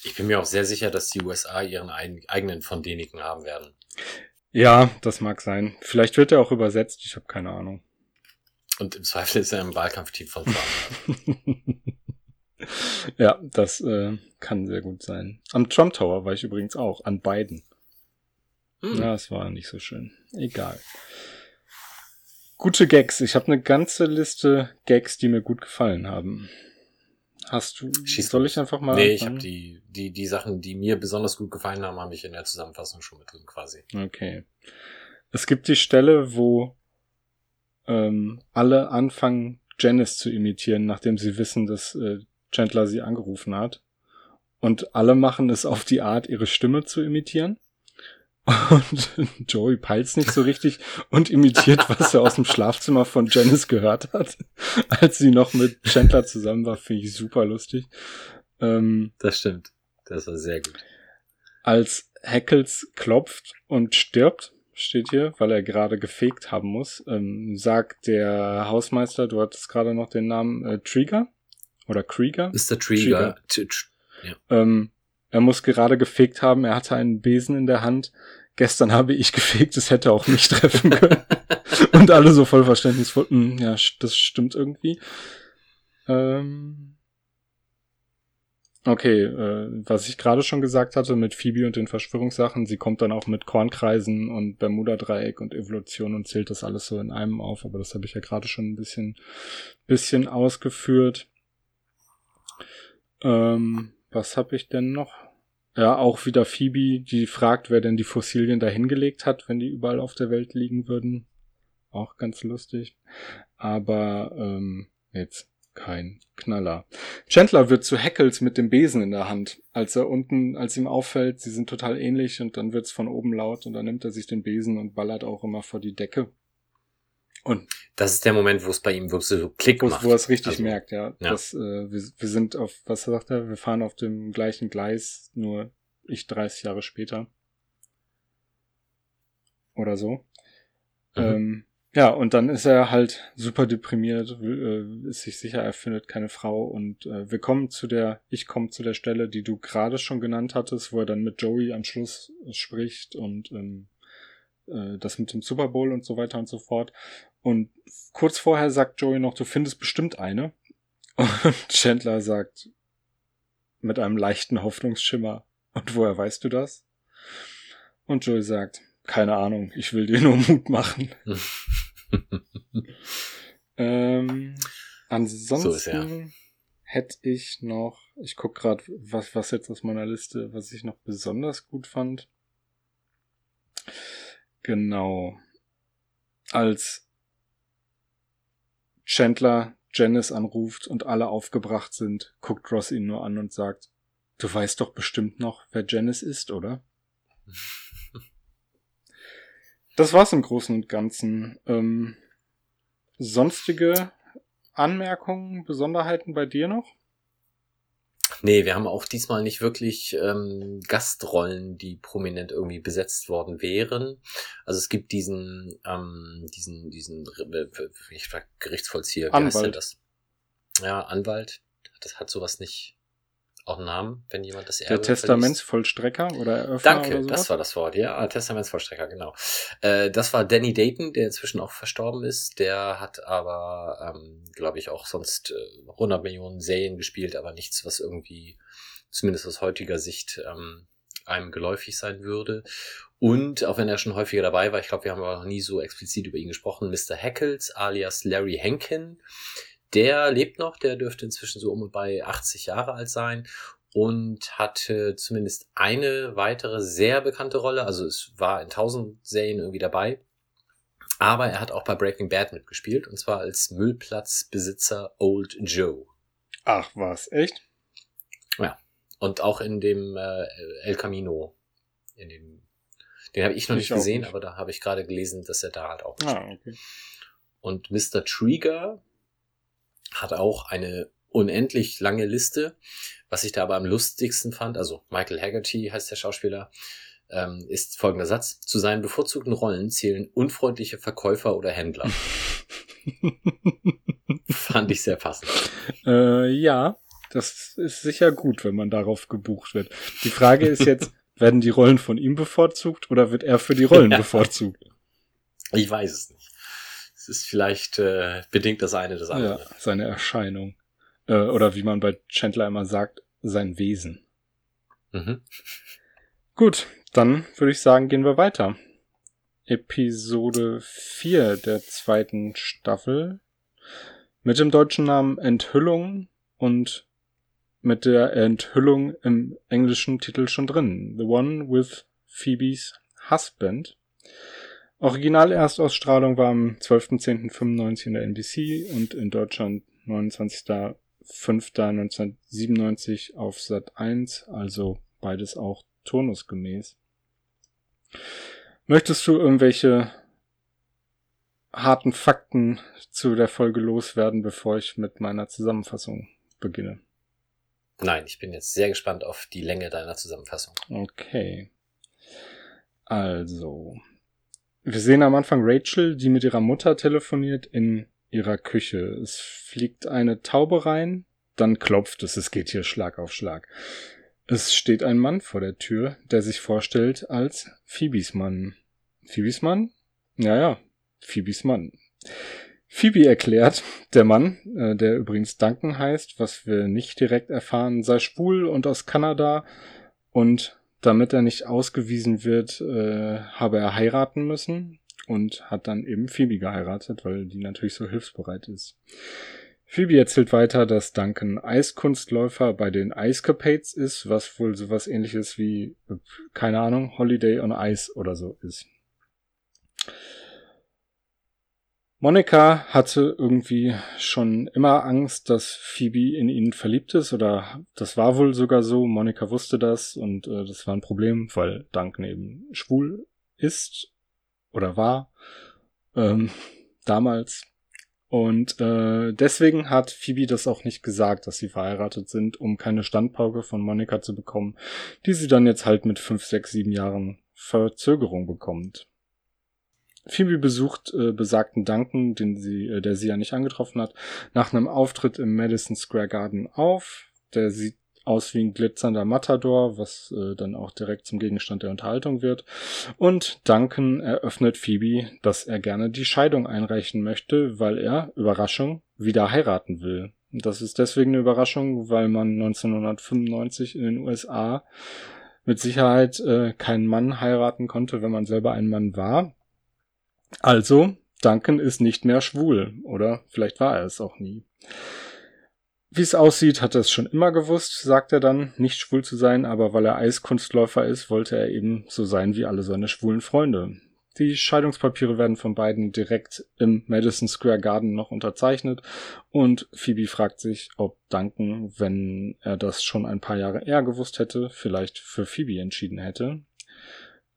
Ich bin mir auch sehr sicher, dass die USA ihren eigenen von Deniken haben werden. Ja, das mag sein. Vielleicht wird er auch übersetzt, ich habe keine Ahnung. Und im Zweifel ist er im Wahlkampfteam von Trump. ja, das äh, kann sehr gut sein. Am Trump Tower war ich übrigens auch, an beiden. Hm. Ja, es war nicht so schön. Egal. Gute Gags. Ich habe eine ganze Liste Gags, die mir gut gefallen haben. Hast du? Schieß soll ich einfach mal? Nee, anfangen? ich habe die, die, die Sachen, die mir besonders gut gefallen haben, habe ich in der Zusammenfassung schon mit drin quasi. Okay. Es gibt die Stelle, wo ähm, alle anfangen, Janice zu imitieren, nachdem sie wissen, dass äh, Chandler sie angerufen hat. Und alle machen es auf die Art, ihre Stimme zu imitieren. Und Joey peilt's nicht so richtig und imitiert, was er aus dem Schlafzimmer von Janice gehört hat, als sie noch mit Chandler zusammen war, finde ich super lustig. Ähm, das stimmt. Das war sehr gut. Als Hackles klopft und stirbt, steht hier, weil er gerade gefegt haben muss, ähm, sagt der Hausmeister, du hattest gerade noch den Namen äh, Trigger oder Krieger? Mr. Trigger. Trigger. Ja. Ähm, er muss gerade gefegt haben, er hatte einen Besen in der Hand. Gestern habe ich gefegt, es hätte auch mich treffen können. Und alle so voll verständnisvoll, hm, ja, das stimmt irgendwie. Ähm okay, äh, was ich gerade schon gesagt hatte mit Phoebe und den Verschwörungssachen, sie kommt dann auch mit Kornkreisen und Bermuda-Dreieck und Evolution und zählt das alles so in einem auf, aber das habe ich ja gerade schon ein bisschen, bisschen ausgeführt. Ähm, was habe ich denn noch? Ja, auch wieder Phoebe, die fragt, wer denn die Fossilien da hingelegt hat, wenn die überall auf der Welt liegen würden. Auch ganz lustig. Aber ähm, jetzt kein Knaller. Chandler wird zu Hackles mit dem Besen in der Hand, als er unten, als ihm auffällt, sie sind total ähnlich und dann wird's von oben laut und dann nimmt er sich den Besen und ballert auch immer vor die Decke. Und das ist der Moment, wo es bei ihm wirklich so Klick macht. Wo er es richtig also, merkt, ja. ja. Das, äh, wir, wir sind auf, was sagt er, wir fahren auf dem gleichen Gleis, nur ich 30 Jahre später. Oder so. Mhm. Ähm, ja, und dann ist er halt super deprimiert, äh, ist sich sicher, er findet keine Frau und äh, wir kommen zu der, ich komme zu der Stelle, die du gerade schon genannt hattest, wo er dann mit Joey am Schluss spricht und ähm, äh, das mit dem Super Bowl und so weiter und so fort. Und kurz vorher sagt Joey noch, du findest bestimmt eine. Und Chandler sagt mit einem leichten Hoffnungsschimmer, und woher weißt du das? Und Joey sagt, keine Ahnung. Ich will dir nur Mut machen. ähm, ansonsten So hätte ich noch, ich guck gerade, was, was jetzt aus meiner Liste, was ich noch besonders gut fand. Genau. Als Chandler Janice anruft und alle aufgebracht sind, guckt Ross ihn nur an und sagt, du weißt doch bestimmt noch, wer Janice ist, oder? Das war's im Großen und Ganzen. Ähm, sonstige Anmerkungen, Besonderheiten bei dir noch? Nee, wir haben auch diesmal nicht wirklich ähm, Gastrollen, die prominent irgendwie besetzt worden wären. Also es gibt diesen, ähm, diesen, diesen äh, ich frag, Gerichtsvollzieher, wie Anwalt. heißt der das? Ja, Anwalt. Das hat sowas nicht auch einen Namen, wenn jemand das Erbe Der Testamentsvollstrecker oder Eröffner Danke, oder das war das Wort, ja, Testamentsvollstrecker, genau. Äh, das war Danny Dayton, der inzwischen auch verstorben ist. Der hat aber, ähm, glaube ich, auch sonst äh, 100 Millionen Serien gespielt, aber nichts, was irgendwie, zumindest aus heutiger Sicht, ähm, einem geläufig sein würde. Und auch wenn er schon häufiger dabei war, ich glaube, wir haben aber noch nie so explizit über ihn gesprochen, Mr. Hackles alias Larry Henkin. Der lebt noch, der dürfte inzwischen so um und bei 80 Jahre alt sein und hatte zumindest eine weitere sehr bekannte Rolle. Also es war in tausend Serien irgendwie dabei. Aber er hat auch bei Breaking Bad mitgespielt und zwar als Müllplatzbesitzer Old Joe. Ach was, echt? Und auch in dem äh, El Camino. In dem, den habe ich noch Ich nicht gesehen, nicht. aber da habe ich gerade gelesen, dass er da halt auch mitspielt. Ah, okay. Und Mr. Trigger hat auch eine unendlich lange Liste. Was ich da aber am lustigsten fand, also Michael Haggerty heißt der Schauspieler, ähm, ist folgender Satz. Zu seinen bevorzugten Rollen zählen unfreundliche Verkäufer oder Händler. Fand ich sehr passend. Äh, ja, das ist sicher gut, wenn man darauf gebucht wird. Die Frage ist jetzt, werden die Rollen von ihm bevorzugt oder wird er für die Rollen Ja. bevorzugt? Ich weiß es nicht. Ist vielleicht äh, bedingt das eine das Ja, andere. seine Erscheinung. Äh, oder wie man bei Chandler immer sagt, sein Wesen. Mhm. Gut, dann würde ich sagen, gehen wir weiter. Episode 4 der zweiten Staffel mit dem deutschen Namen Enthüllung und mit der Enthüllung im englischen Titel schon drin. The One with Phoebes Husband. Original-Erstausstrahlung war am 12.10.95 in der NBC und in Deutschland 29.05.1997 auf Sat 1, also beides auch turnusgemäß. Möchtest du irgendwelche harten Fakten zu der Folge loswerden, bevor ich mit meiner Zusammenfassung beginne? Nein, ich bin jetzt sehr gespannt auf die Länge deiner Zusammenfassung. Okay. Also, wir sehen am Anfang Rachel, die mit ihrer Mutter telefoniert in ihrer Küche. Es fliegt eine Taube rein, dann klopft es, es geht hier Schlag auf Schlag. Es steht ein Mann vor der Tür, der sich vorstellt als Phoebes Mann. Phoebes Mann? Ja, ja, Phoebes Mann. Phoebe erklärt, der Mann, äh, der übrigens Duncan heißt, was wir nicht direkt erfahren, sei schwul und aus Kanada und damit er nicht ausgewiesen wird, äh, habe er heiraten müssen und hat dann eben Phoebe geheiratet, weil die natürlich so hilfsbereit ist. Phoebe erzählt weiter, dass Duncan Eiskunstläufer bei den Ice Capades ist, was wohl sowas ähnliches wie, keine Ahnung, Holiday on Ice oder so ist. Monika hatte irgendwie schon immer Angst, dass Phoebe in ihn verliebt ist, oder das war wohl sogar so. Monika wusste das und äh, das war ein Problem, weil Duncan eben schwul ist oder war ähm, damals. Und äh, deswegen hat Phoebe das auch nicht gesagt, dass sie verheiratet sind, um keine Standpauke von Monika zu bekommen, die sie dann jetzt halt mit fünf, sechs, sieben Jahren Verzögerung bekommt. Phoebe besucht äh, besagten Duncan, den sie, äh, der sie ja nicht angetroffen hat, nach einem Auftritt im Madison Square Garden auf. Der sieht aus wie ein glitzernder Matador, was äh, dann auch direkt zum Gegenstand der Unterhaltung wird. Und Duncan eröffnet Phoebe, dass er gerne die Scheidung einreichen möchte, weil er, Überraschung, wieder heiraten will. Das ist deswegen eine Überraschung, weil man 1995 in den USA mit Sicherheit äh, keinen Mann heiraten konnte, wenn man selber ein Mann war. Also, Duncan ist nicht mehr schwul, oder vielleicht war er es auch nie. Wie es aussieht, hat er es schon immer gewusst, sagt er dann, nicht schwul zu sein, aber weil er Eiskunstläufer ist, wollte er eben so sein wie alle seine schwulen Freunde. Die Scheidungspapiere werden von beiden direkt im Madison Square Garden noch unterzeichnet und Phoebe fragt sich, ob Duncan, wenn er das schon ein paar Jahre eher gewusst hätte, vielleicht für Phoebe entschieden hätte,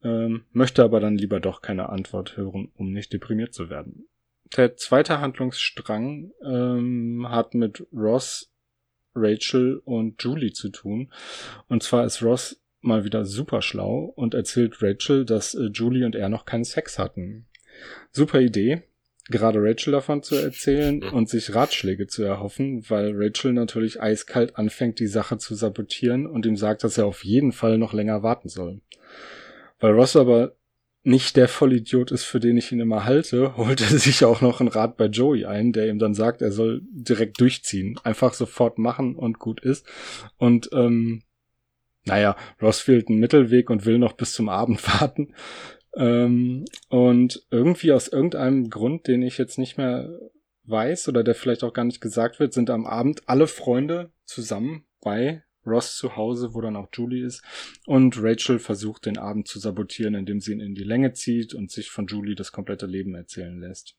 ähm, möchte aber dann lieber doch keine Antwort hören, um nicht deprimiert zu werden der zweite Handlungsstrang ähm, hat mit Ross, Rachel und Julie zu tun. Und zwar ist Ross mal wieder super schlau und erzählt Rachel, dass äh, Julie und er noch keinen Sex hatten. Super Idee, gerade Rachel davon zu erzählen und sich Ratschläge zu erhoffen, weil Rachel natürlich eiskalt anfängt, die Sache zu sabotieren und ihm sagt, dass er auf jeden Fall noch länger warten soll. Weil Ross aber nicht der Vollidiot ist, für den ich ihn immer halte, holt er sich auch noch einen Rat bei Joey ein, der ihm dann sagt, er soll direkt durchziehen, einfach sofort machen und gut ist. Und ähm, naja, Ross fehlt einen Mittelweg und will noch bis zum Abend warten. Ähm, und irgendwie aus irgendeinem Grund, den ich jetzt nicht mehr weiß oder der vielleicht auch gar nicht gesagt wird, sind am Abend alle Freunde zusammen bei Ross zu Hause, wo dann auch Julie ist. Und Rachel versucht den Abend zu sabotieren, indem sie ihn in die Länge zieht und sich von Julie das komplette Leben erzählen lässt.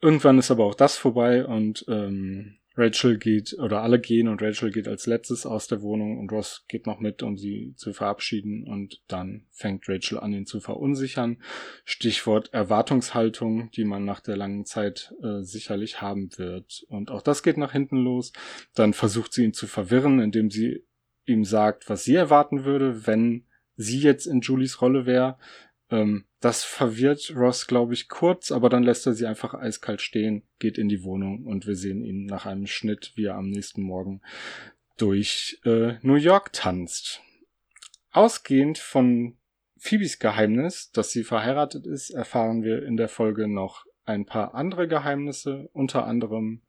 Irgendwann ist aber auch das vorbei und ähm, Rachel geht, oder alle gehen und Rachel geht als letztes aus der Wohnung und Ross geht noch mit, um sie zu verabschieden und dann fängt Rachel an, ihn zu verunsichern. Stichwort Erwartungshaltung, die man nach der langen Zeit äh, sicherlich haben wird. Und auch das geht nach hinten los. Dann versucht sie ihn zu verwirren, indem sie ihm sagt, was sie erwarten würde, wenn sie jetzt in Julies Rolle wäre. Ähm, das verwirrt Ross, glaube ich, kurz, aber dann lässt er sie einfach eiskalt stehen, geht in die Wohnung und wir sehen ihn nach einem Schnitt, wie er am nächsten Morgen durch äh, New York tanzt. Ausgehend von Phoebes Geheimnis, dass sie verheiratet ist, erfahren wir in der Folge noch ein paar andere Geheimnisse, unter anderem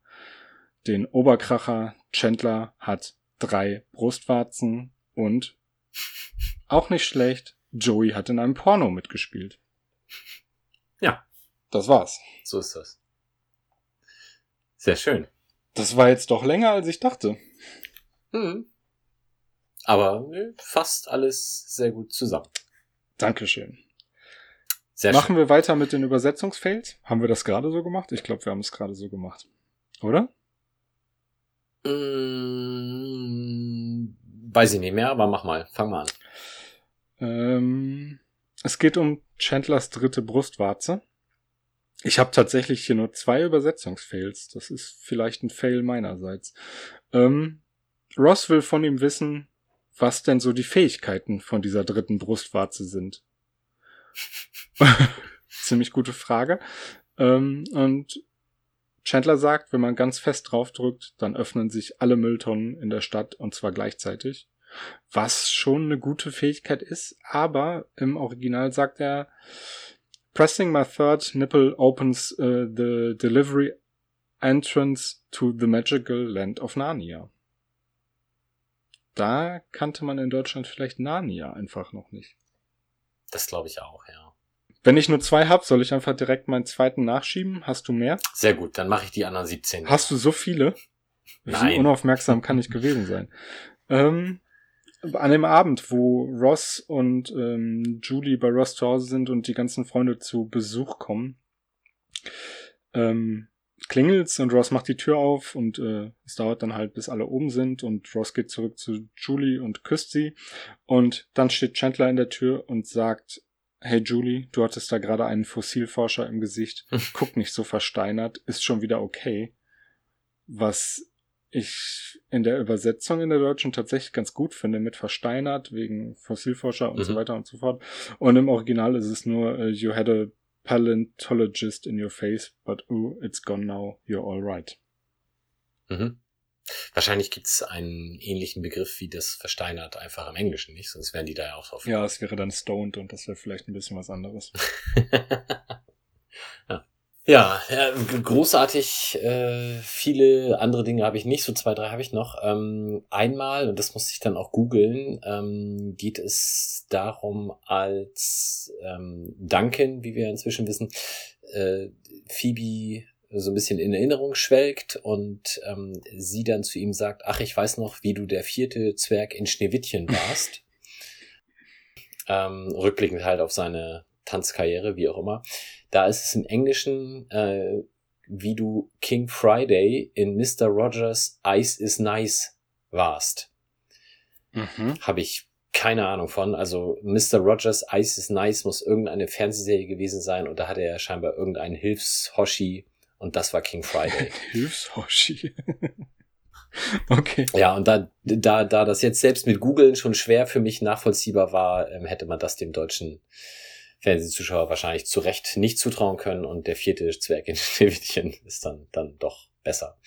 den Oberkracher Chandler hat drei Brustwarzen und auch nicht schlecht, Joey hat in einem Porno mitgespielt. Ja. Das war's. So ist das. Sehr schön. Das war jetzt doch länger, als ich dachte. Mhm. Aber fast alles sehr gut zusammen. Dankeschön. Sehr Machen schön. wir weiter mit den Übersetzungsfails? Haben wir das gerade so gemacht? Ich glaube, wir haben es gerade so gemacht. Oder? Mm, weiß ich nicht mehr, aber mach mal. Fang mal an. Ähm, es geht um Chandlers dritte Brustwarze. Ich habe tatsächlich hier nur zwei Übersetzungsfails. Das ist vielleicht ein Fail meinerseits. Ähm, Ross will von ihm wissen, was denn so die Fähigkeiten von dieser dritten Brustwarze sind. Ziemlich gute Frage. Ähm, und Chandler sagt, wenn man ganz fest draufdrückt, dann öffnen sich alle Mülltonnen in der Stadt und zwar gleichzeitig was schon eine gute Fähigkeit ist, aber im Original sagt er, Pressing my third nipple opens uh, the delivery entrance to the magical land of Narnia. Da kannte man in Deutschland vielleicht Narnia einfach noch nicht. Das glaube ich auch, ja. Wenn ich nur zwei hab, soll ich einfach direkt meinen zweiten nachschieben? Hast du mehr? Sehr gut, dann mache ich die anderen 17. Hast du so viele? Wie Nein. unaufmerksam kann ich gewesen sein? Ähm, an dem Abend, wo Ross und ähm, Julie bei Ross zu Hause sind und die ganzen Freunde zu Besuch kommen, ähm, klingelt's und Ross macht die Tür auf und äh, es dauert dann halt, bis alle oben sind und Ross geht zurück zu Julie und küsst sie. Und dann steht Chandler in der Tür und sagt, hey Julie, du hattest da gerade einen Fossilforscher im Gesicht, guck nicht so versteinert, ist schon wieder okay. Was ich in der Übersetzung in der Deutschen tatsächlich ganz gut finde, mit versteinert, wegen Fossilforscher und Mhm. so weiter und so fort. Und im Original ist es nur, äh, you had a paleontologist in your face, but ooh, it's gone now, you're all right. Mhm. Wahrscheinlich gibt's einen ähnlichen Begriff wie das versteinert einfach im Englischen, nicht? Sonst wären die da ja auch drauf. Ja, es wäre dann stoned und das wäre vielleicht ein bisschen was anderes. ja. Ja, ja großartig. Äh, viele andere Dinge habe ich nicht, so zwei, drei habe ich noch. Ähm, einmal, und das musste ich dann auch googeln, ähm, geht es darum, als ähm, Duncan, wie wir inzwischen wissen, äh, Phoebe so ein bisschen in Erinnerung schwelgt und ähm, sie dann zu ihm sagt, ach, ich weiß noch, wie du der vierte Zwerg in Schneewittchen warst. ähm, rückblickend halt auf seine Tanzkarriere, wie auch immer. Da ist es im Englischen, äh, wie du King Friday in Mr. Rogers Ice is Nice warst. Mhm. Habe ich keine Ahnung von. Also Mr. Rogers Ice is Nice muss irgendeine Fernsehserie gewesen sein und da hatte er scheinbar irgendeinen Hilfshoshi und das war King Friday. Hilfshoshi. okay. Ja, und da, da, da das jetzt selbst mit Googlen schon schwer für mich nachvollziehbar war, ähm, hätte man das dem deutschen Fernsehzuschauer wahrscheinlich zu Recht nicht zutrauen können und der vierte Zwerg in Schneewittchen ist dann, dann doch besser.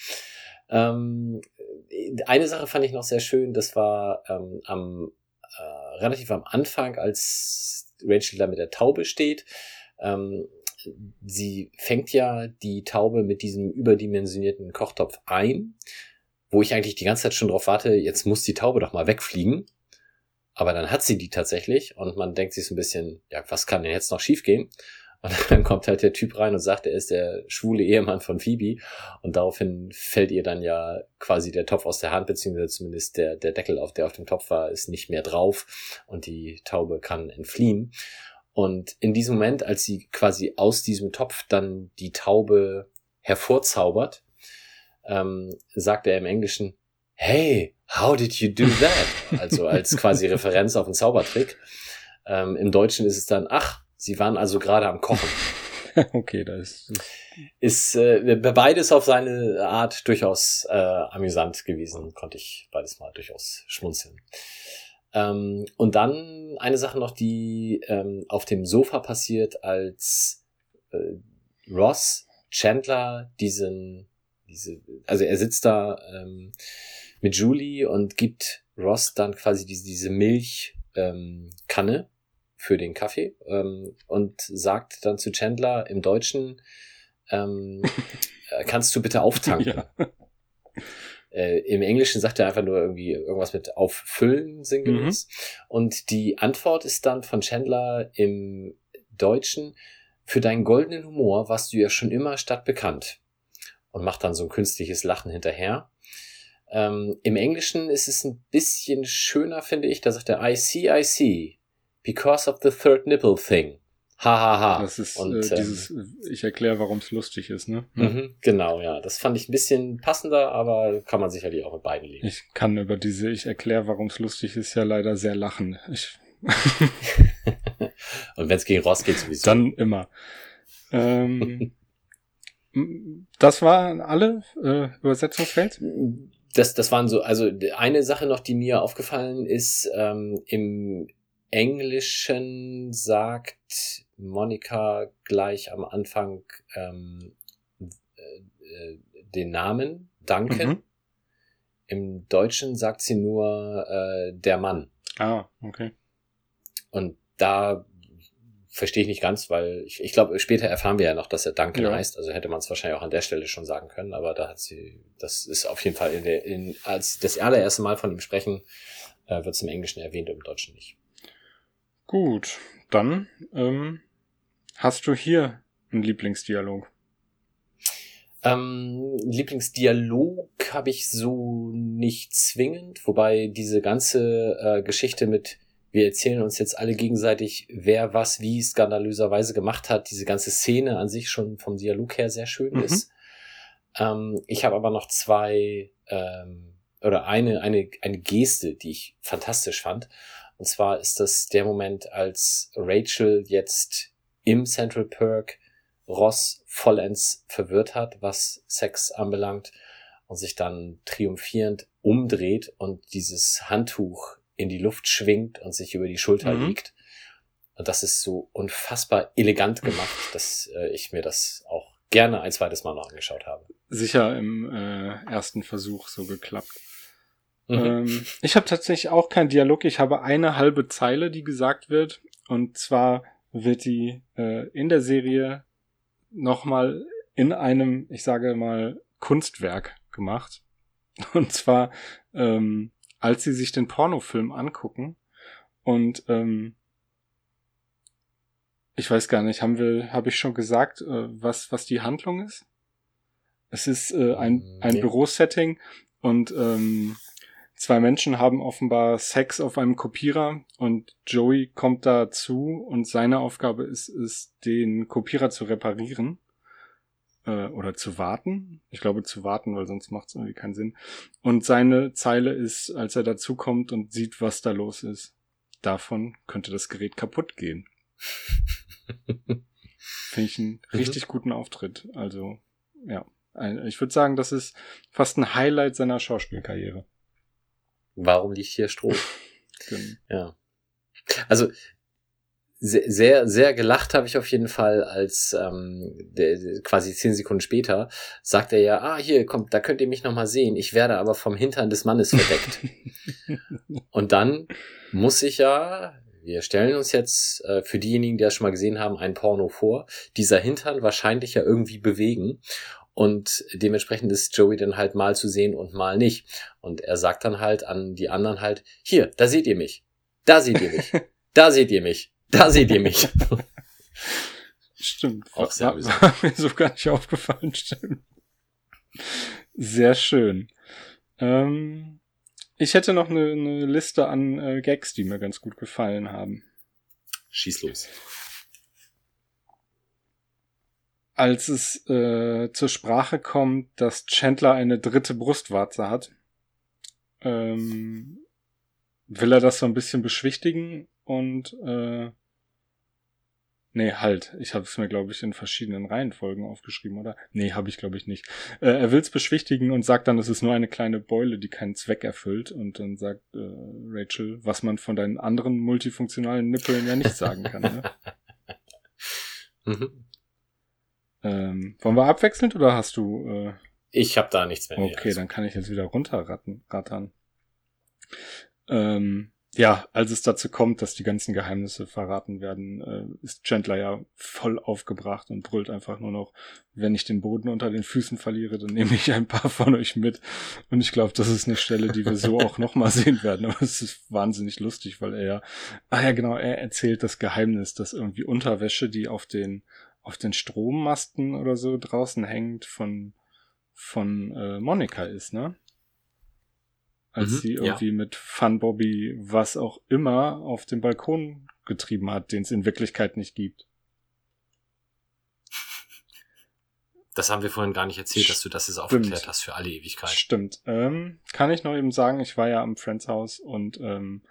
Ähm, eine Sache fand ich noch sehr schön, das war ähm, am äh, relativ am Anfang, als Rachel da mit der Taube steht. Ähm, sie fängt ja die Taube mit diesem überdimensionierten Kochtopf ein, wo ich eigentlich die ganze Zeit schon drauf warte, jetzt muss die Taube doch mal wegfliegen. Aber dann hat sie die tatsächlich und man denkt sich so ein bisschen, ja, was kann denn jetzt noch schiefgehen? Und dann kommt halt der Typ rein und sagt, er ist der schwule Ehemann von Phoebe. Und daraufhin fällt ihr dann ja quasi der Topf aus der Hand, beziehungsweise zumindest der, der Deckel, auf der auf dem Topf war, ist nicht mehr drauf und die Taube kann entfliehen. Und in diesem Moment, als sie quasi aus diesem Topf dann die Taube hervorzaubert, ähm, sagt er im Englischen, hey, how did you do that? Also als quasi Referenz auf einen Zaubertrick. Ähm, Im Deutschen ist es dann, ach, sie waren also gerade am Kochen. okay, da ist. Ist äh, beides auf seine Art durchaus äh, amüsant gewesen, konnte ich beides mal durchaus schmunzeln. Ähm, und dann eine Sache noch, die ähm, auf dem Sofa passiert, als äh, Ross Chandler diesen, diese, also er sitzt da ähm, mit Julie und gibt Ross dann quasi diese, diese Milchkanne ähm, für den Kaffee ähm, und sagt dann zu Chandler im Deutschen, ähm, äh, kannst du bitte auftanken? Ja. Äh, Im Englischen sagt er einfach nur irgendwie irgendwas mit auffüllen sinngemäß. Mhm. Und die Antwort ist dann von Chandler im Deutschen, für deinen goldenen Humor warst du ja schon immer stadtbekannt. Und macht dann so ein künstliches Lachen hinterher. Ähm, Im Englischen ist es ein bisschen schöner, finde ich. Da sagt er, I see, I see. Because of the third nipple thing. Ha, ha, ha. Das ist Und, äh, dieses, ähm, ich erkläre, warum es lustig ist, ne? Mhm, genau, ja. Das fand ich ein bisschen passender, aber kann man sicherlich auch mit beiden leben. Ich kann über diese, ich erkläre, warum es lustig ist, ja leider sehr lachen. Ich Und wenn es gegen Ross geht, sowieso. Dann immer. Ähm, das waren alle äh, Übersetzungsfeld? Das, das waren so, also eine Sache noch, die mir aufgefallen ist, ähm, im Englischen sagt Monika gleich am Anfang ähm, äh, den Namen Duncan. Mhm. Im Deutschen sagt sie nur äh, der Mann. Ah, okay. Und da verstehe ich nicht ganz, weil ich, ich glaube, später erfahren wir ja noch, dass er Duncan ja. heißt. Also hätte man es wahrscheinlich auch an der Stelle schon sagen können, aber da hat sie, das ist auf jeden Fall in der, in, als das allererste Mal von ihm sprechen, äh, wird es im Englischen erwähnt, im Deutschen nicht. Gut, dann ähm, hast du hier einen Lieblingsdialog. Ähm, Lieblingsdialog habe ich so nicht zwingend, wobei diese ganze äh, Geschichte mit wir erzählen uns jetzt alle gegenseitig, wer was wie skandalöserweise gemacht hat. Diese ganze Szene an sich schon vom Dialog her sehr schön mhm. ist. Ähm, ich habe aber noch zwei ähm, oder eine, eine, eine Geste, die ich fantastisch fand. Und zwar ist das der Moment, als Rachel jetzt im Central Perk Ross vollends verwirrt hat, was Sex anbelangt und sich dann triumphierend umdreht und dieses Handtuch in die Luft schwingt und sich über die Schulter mhm. legt. Und das ist so unfassbar elegant gemacht, dass äh, ich mir das auch gerne ein zweites Mal noch angeschaut habe. Sicher im äh, ersten Versuch so geklappt. Mhm. Ähm, ich habe tatsächlich auch keinen Dialog. Ich habe eine halbe Zeile, die gesagt wird. Und zwar wird die äh, in der Serie nochmal in einem, ich sage mal, Kunstwerk gemacht. Und zwar, ähm, als sie sich den Pornofilm angucken und ähm, ich weiß gar nicht, haben wir, habe ich schon gesagt, äh, was, was die Handlung ist? Es ist äh, ein, ein Nee. Bürosetting und ähm, zwei Menschen haben offenbar Sex auf einem Kopierer und Joey kommt dazu und seine Aufgabe ist es, den Kopierer zu reparieren äh, oder zu warten. Ich glaube zu warten, weil sonst macht es irgendwie keinen Sinn. Und seine Zeile ist, als er dazukommt und sieht, was da los ist. Davon könnte das Gerät kaputt gehen. Finde ich einen richtig guten Auftritt. Also, ja. Ich würde sagen, das ist fast ein Highlight seiner Schauspielkarriere. Warum liegt hier Stroh? Gen- Ja. Also sehr, sehr, sehr gelacht habe ich auf jeden Fall, als ähm, der, der- quasi zehn Sekunden später sagt er ja, ah, hier, kommt, da könnt ihr mich nochmal sehen. Ich werde aber vom Hintern des Mannes verdeckt. Und dann muss ich ja, wir stellen uns jetzt äh, für diejenigen, die das schon mal gesehen haben, ein Porno vor, dieser Hintern wahrscheinlich ja irgendwie bewegen. Und dementsprechend ist Joey dann halt mal zu sehen und mal nicht. Und er sagt dann halt an die anderen halt, hier, da seht ihr mich. Da seht ihr mich. Da seht ihr mich. Da seht ihr mich. Stimmt. Auch sehr war, war mir so gar nicht aufgefallen, stimmt. Sehr schön. Ähm, ich hätte noch eine, eine Liste an äh, Gags, die mir ganz gut gefallen haben. Schieß los. Als es äh, zur Sprache kommt, dass Chandler eine dritte Brustwarze hat, ähm, will er das so ein bisschen beschwichtigen und äh, nee, halt, ich habe es mir glaube ich in verschiedenen Reihenfolgen aufgeschrieben, oder? Nee, habe ich glaube ich nicht. Äh, er will es beschwichtigen und sagt dann, es ist nur eine kleine Beule, die keinen Zweck erfüllt und dann sagt äh, Rachel, was man von deinen anderen multifunktionalen Nippeln ja nicht sagen kann. Ne? Mhm. ähm, wollen wir abwechselnd oder hast du äh, Ich habe da nichts mehr. Okay, dann kann ich jetzt wieder runterratten, rattern. Ähm, ja, als es dazu kommt, dass die ganzen Geheimnisse verraten werden, äh, ist Chandler ja voll aufgebracht und brüllt einfach nur noch, wenn ich den Boden unter den Füßen verliere, dann nehme ich ein paar von euch mit. Und ich glaube, das ist eine Stelle, die wir so auch nochmal sehen werden. Aber es ist wahnsinnig lustig, weil er ja, ah ja genau, er erzählt das Geheimnis, dass irgendwie Unterwäsche, die auf den, auf den Strommasten oder so draußen hängt, von von äh, Monika ist, ne? Als Mhm, sie ja. irgendwie mit Fun Bobby was auch immer auf den Balkon getrieben hat, den es in Wirklichkeit nicht gibt. Das haben wir vorhin gar nicht erzählt, dass du das jetzt aufgeklärt hast für alle Ewigkeit. Stimmt. Ähm, kann ich noch eben sagen, ich war ja am Friends Haus und ähm,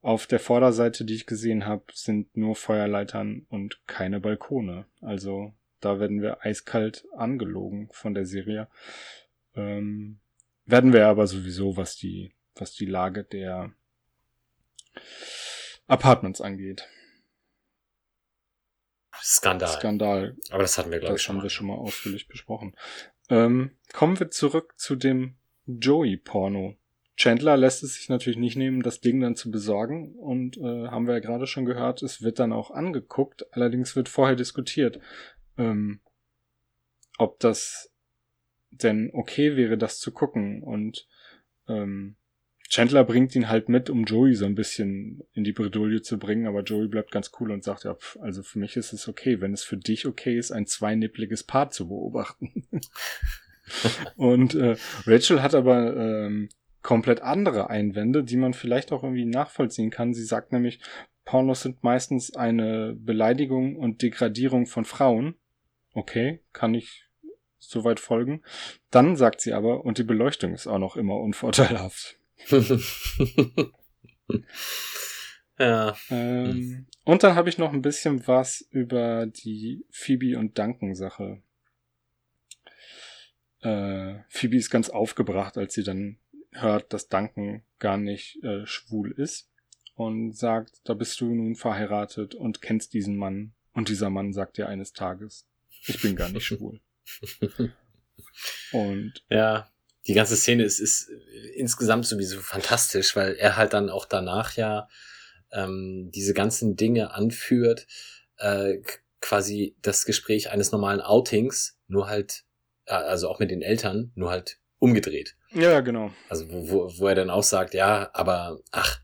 auf der Vorderseite, die ich gesehen habe, sind nur Feuerleitern und keine Balkone. Also da werden wir eiskalt angelogen von der Serie. Ähm, werden wir aber sowieso, was die, was die Lage der Apartments angeht. Skandal. Skandal Aber das hatten wir, glaube ich, das schon haben mal. wir schon mal ausführlich besprochen. Ähm, kommen wir zurück zu dem Joey-Porno. Chandler lässt es sich natürlich nicht nehmen, das Ding dann zu besorgen. Und äh, haben wir ja gerade schon gehört, es wird dann auch angeguckt. Allerdings wird vorher diskutiert, ähm, ob das denn okay wäre, das zu gucken. Und ähm, Chandler bringt ihn halt mit, um Joey so ein bisschen in die Bredouille zu bringen, aber Joey bleibt ganz cool und sagt, ja, pf, also für mich ist es okay, wenn es für dich okay ist, ein zweiniebliges Paar zu beobachten. und äh, Rachel hat aber ähm, komplett andere Einwände, die man vielleicht auch irgendwie nachvollziehen kann. Sie sagt nämlich, Pornos sind meistens eine Beleidigung und Degradierung von Frauen. Okay, kann ich soweit folgen. Dann sagt sie aber, und die Beleuchtung ist auch noch immer unvorteilhaft. ja. Ähm, und dann habe ich noch ein bisschen was über die Phoebe und Duncan Sache. Äh, Phoebe ist ganz aufgebracht, als sie dann hört, dass Duncan gar nicht äh, schwul ist und sagt, da bist du nun verheiratet und kennst diesen Mann. Und dieser Mann sagt dir eines Tages, ich bin gar nicht schwul. Und Ja, die ganze Szene ist, ist insgesamt sowieso fantastisch, weil er halt dann auch danach ja ähm, diese ganzen Dinge anführt, äh, quasi das Gespräch eines normalen Outings, nur halt, äh, also auch mit den Eltern, nur halt umgedreht. Ja, genau. Also wo, wo, wo er dann auch sagt, ja, aber ach,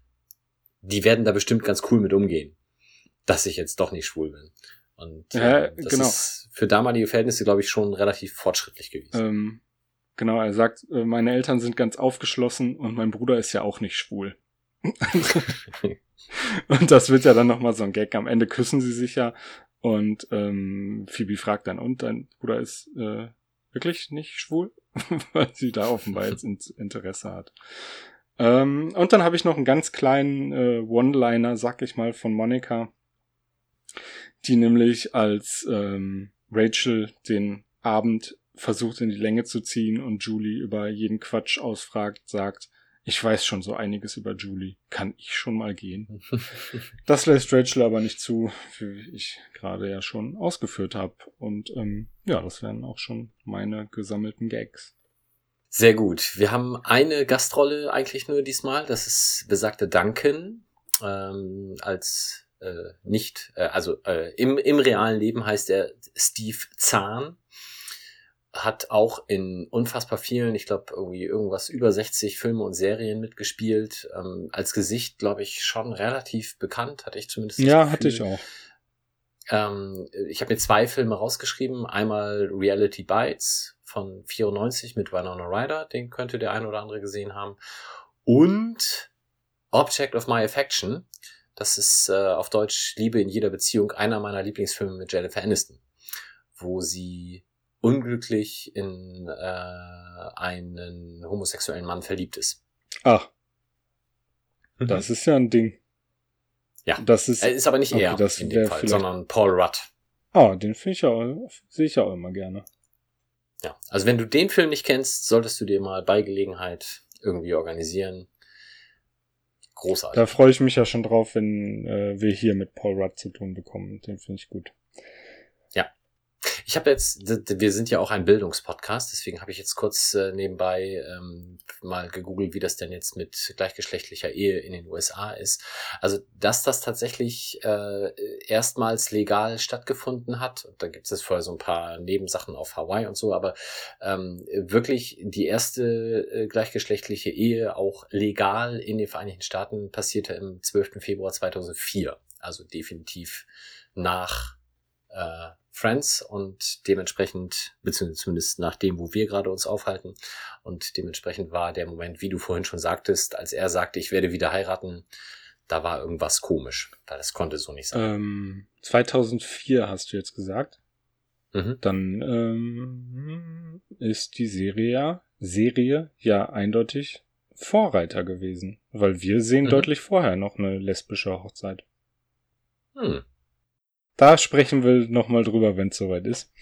die werden da bestimmt ganz cool mit umgehen, dass ich jetzt doch nicht schwul bin. Und Ja, äh, das genau. ist für damalige Verhältnisse, glaube ich, schon relativ fortschrittlich gewesen. Ähm, genau, er sagt, äh, meine Eltern sind ganz aufgeschlossen und mein Bruder ist ja auch nicht schwul. und das wird ja dann nochmal so ein Gag. Am Ende küssen sie sich ja und ähm, Phoebe fragt dann, und dein Bruder ist äh, wirklich nicht schwul? Weil sie da offenbar jetzt in Interesse hat. Ähm, und dann habe ich noch einen ganz kleinen äh, One-Liner, sag ich mal, von Monika, die nämlich als ähm, Rachel den Abend versucht in die Länge zu ziehen und Julie über jeden Quatsch ausfragt, sagt, ich weiß schon so einiges über Julie, kann ich schon mal gehen? Das lässt Rachel aber nicht zu, wie ich gerade ja schon ausgeführt habe. Und ähm, ja, das wären auch schon meine gesammelten Gags. Sehr gut. Wir haben eine Gastrolle eigentlich nur diesmal. Das ist besagte Duncan ähm, als äh, nicht, äh, also äh, im, im realen Leben heißt er Steve Zahn. Hat auch in unfassbar vielen, ich glaube irgendwie irgendwas über 60 Filme und Serien mitgespielt. Ähm, als Gesicht, glaube ich, schon relativ bekannt, hatte ich zumindest. Ja, hatte ich auch. Ähm, ich habe mir zwei Filme rausgeschrieben. Einmal Reality Bites von 94 mit Winona Ryder, den könnte der ein oder andere gesehen haben. Und Object of My Affection. Das ist äh, auf Deutsch Liebe in jeder Beziehung einer meiner Lieblingsfilme mit Jennifer Aniston, wo sie unglücklich in äh, einen homosexuellen Mann verliebt ist. Ach, das ist ja ein Ding. Ja. Das ist, Er ist aber nicht Okay, er das in dem Fall, sondern Paul Rudd. ah, den finde ich auch, sehe ich auch immer gerne. Ja, also wenn du den Film nicht kennst, solltest du dir mal bei Gelegenheit irgendwie organisieren. Großartig. Da freue ich mich ja schon drauf, wenn äh, wir hier mit Paul Rudd zu tun bekommen. Den finde ich gut. Ich habe jetzt, wir sind ja auch ein Bildungspodcast, deswegen habe ich jetzt kurz äh, nebenbei ähm, mal gegoogelt, wie das denn jetzt mit gleichgeschlechtlicher Ehe in den USA ist. Also, dass das tatsächlich äh, erstmals legal stattgefunden hat, da gibt es vorher so ein paar Nebensachen auf Hawaii und so, aber ähm, wirklich die erste äh, gleichgeschlechtliche Ehe auch legal in den Vereinigten Staaten passierte im 12. Februar 2004. Also definitiv nach äh, Friends und dementsprechend, beziehungsweise zumindest nach dem, wo wir gerade uns aufhalten. Und dementsprechend war der Moment, wie du vorhin schon sagtest, als er sagte, ich werde wieder heiraten, da war irgendwas komisch, weil das konnte so nicht sein. Ähm, 2004 hast du jetzt gesagt. Mhm. Dann ähm, ist die Serie ja, Serie ja eindeutig Vorreiter gewesen. Weil wir sehen Mhm. deutlich vorher noch eine lesbische Hochzeit. Hm. Da sprechen wir nochmal drüber, wenn es soweit ist.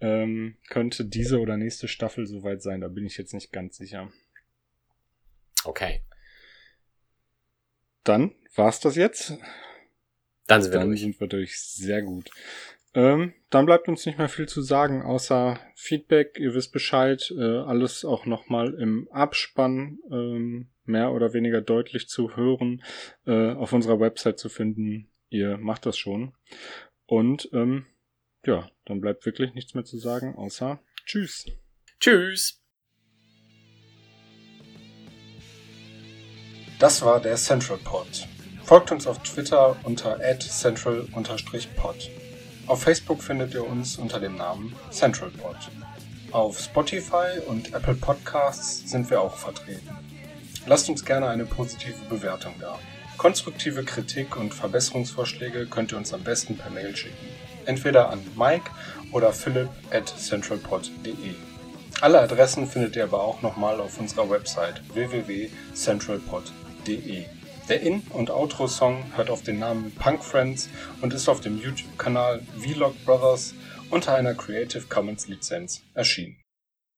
Ähm, könnte diese oder nächste Staffel soweit sein, da bin ich jetzt nicht ganz sicher. Okay. Dann war's das jetzt. Dann sind wir Dann durch. sind wir durch. Sehr gut. Ähm, dann bleibt uns nicht mehr viel zu sagen, außer Feedback. Ihr wisst Bescheid. Äh, alles auch nochmal im Abspann ähm, mehr oder weniger deutlich zu hören, äh, auf unserer Website zu finden. Ihr macht das schon. Und ähm, ja, dann bleibt wirklich nichts mehr zu sagen, außer Tschüss. Tschüss. Das war der Central Pod. Folgt uns auf Twitter unter @central_pod. Auf Facebook findet ihr uns unter dem Namen Central Pod. Auf Spotify und Apple Podcasts sind wir auch vertreten. Lasst uns gerne eine positive Bewertung da. Konstruktive Kritik und Verbesserungsvorschläge könnt ihr uns am besten per Mail schicken. Entweder an Mike oder philipp at centralpod.de. Alle Adressen findet ihr aber auch nochmal auf unserer Website www.centralpod.de. Der In- und Outro-Song hört auf den Namen Punk Friends und ist auf dem YouTube-Kanal Vlog Brothers unter einer Creative Commons Lizenz erschienen.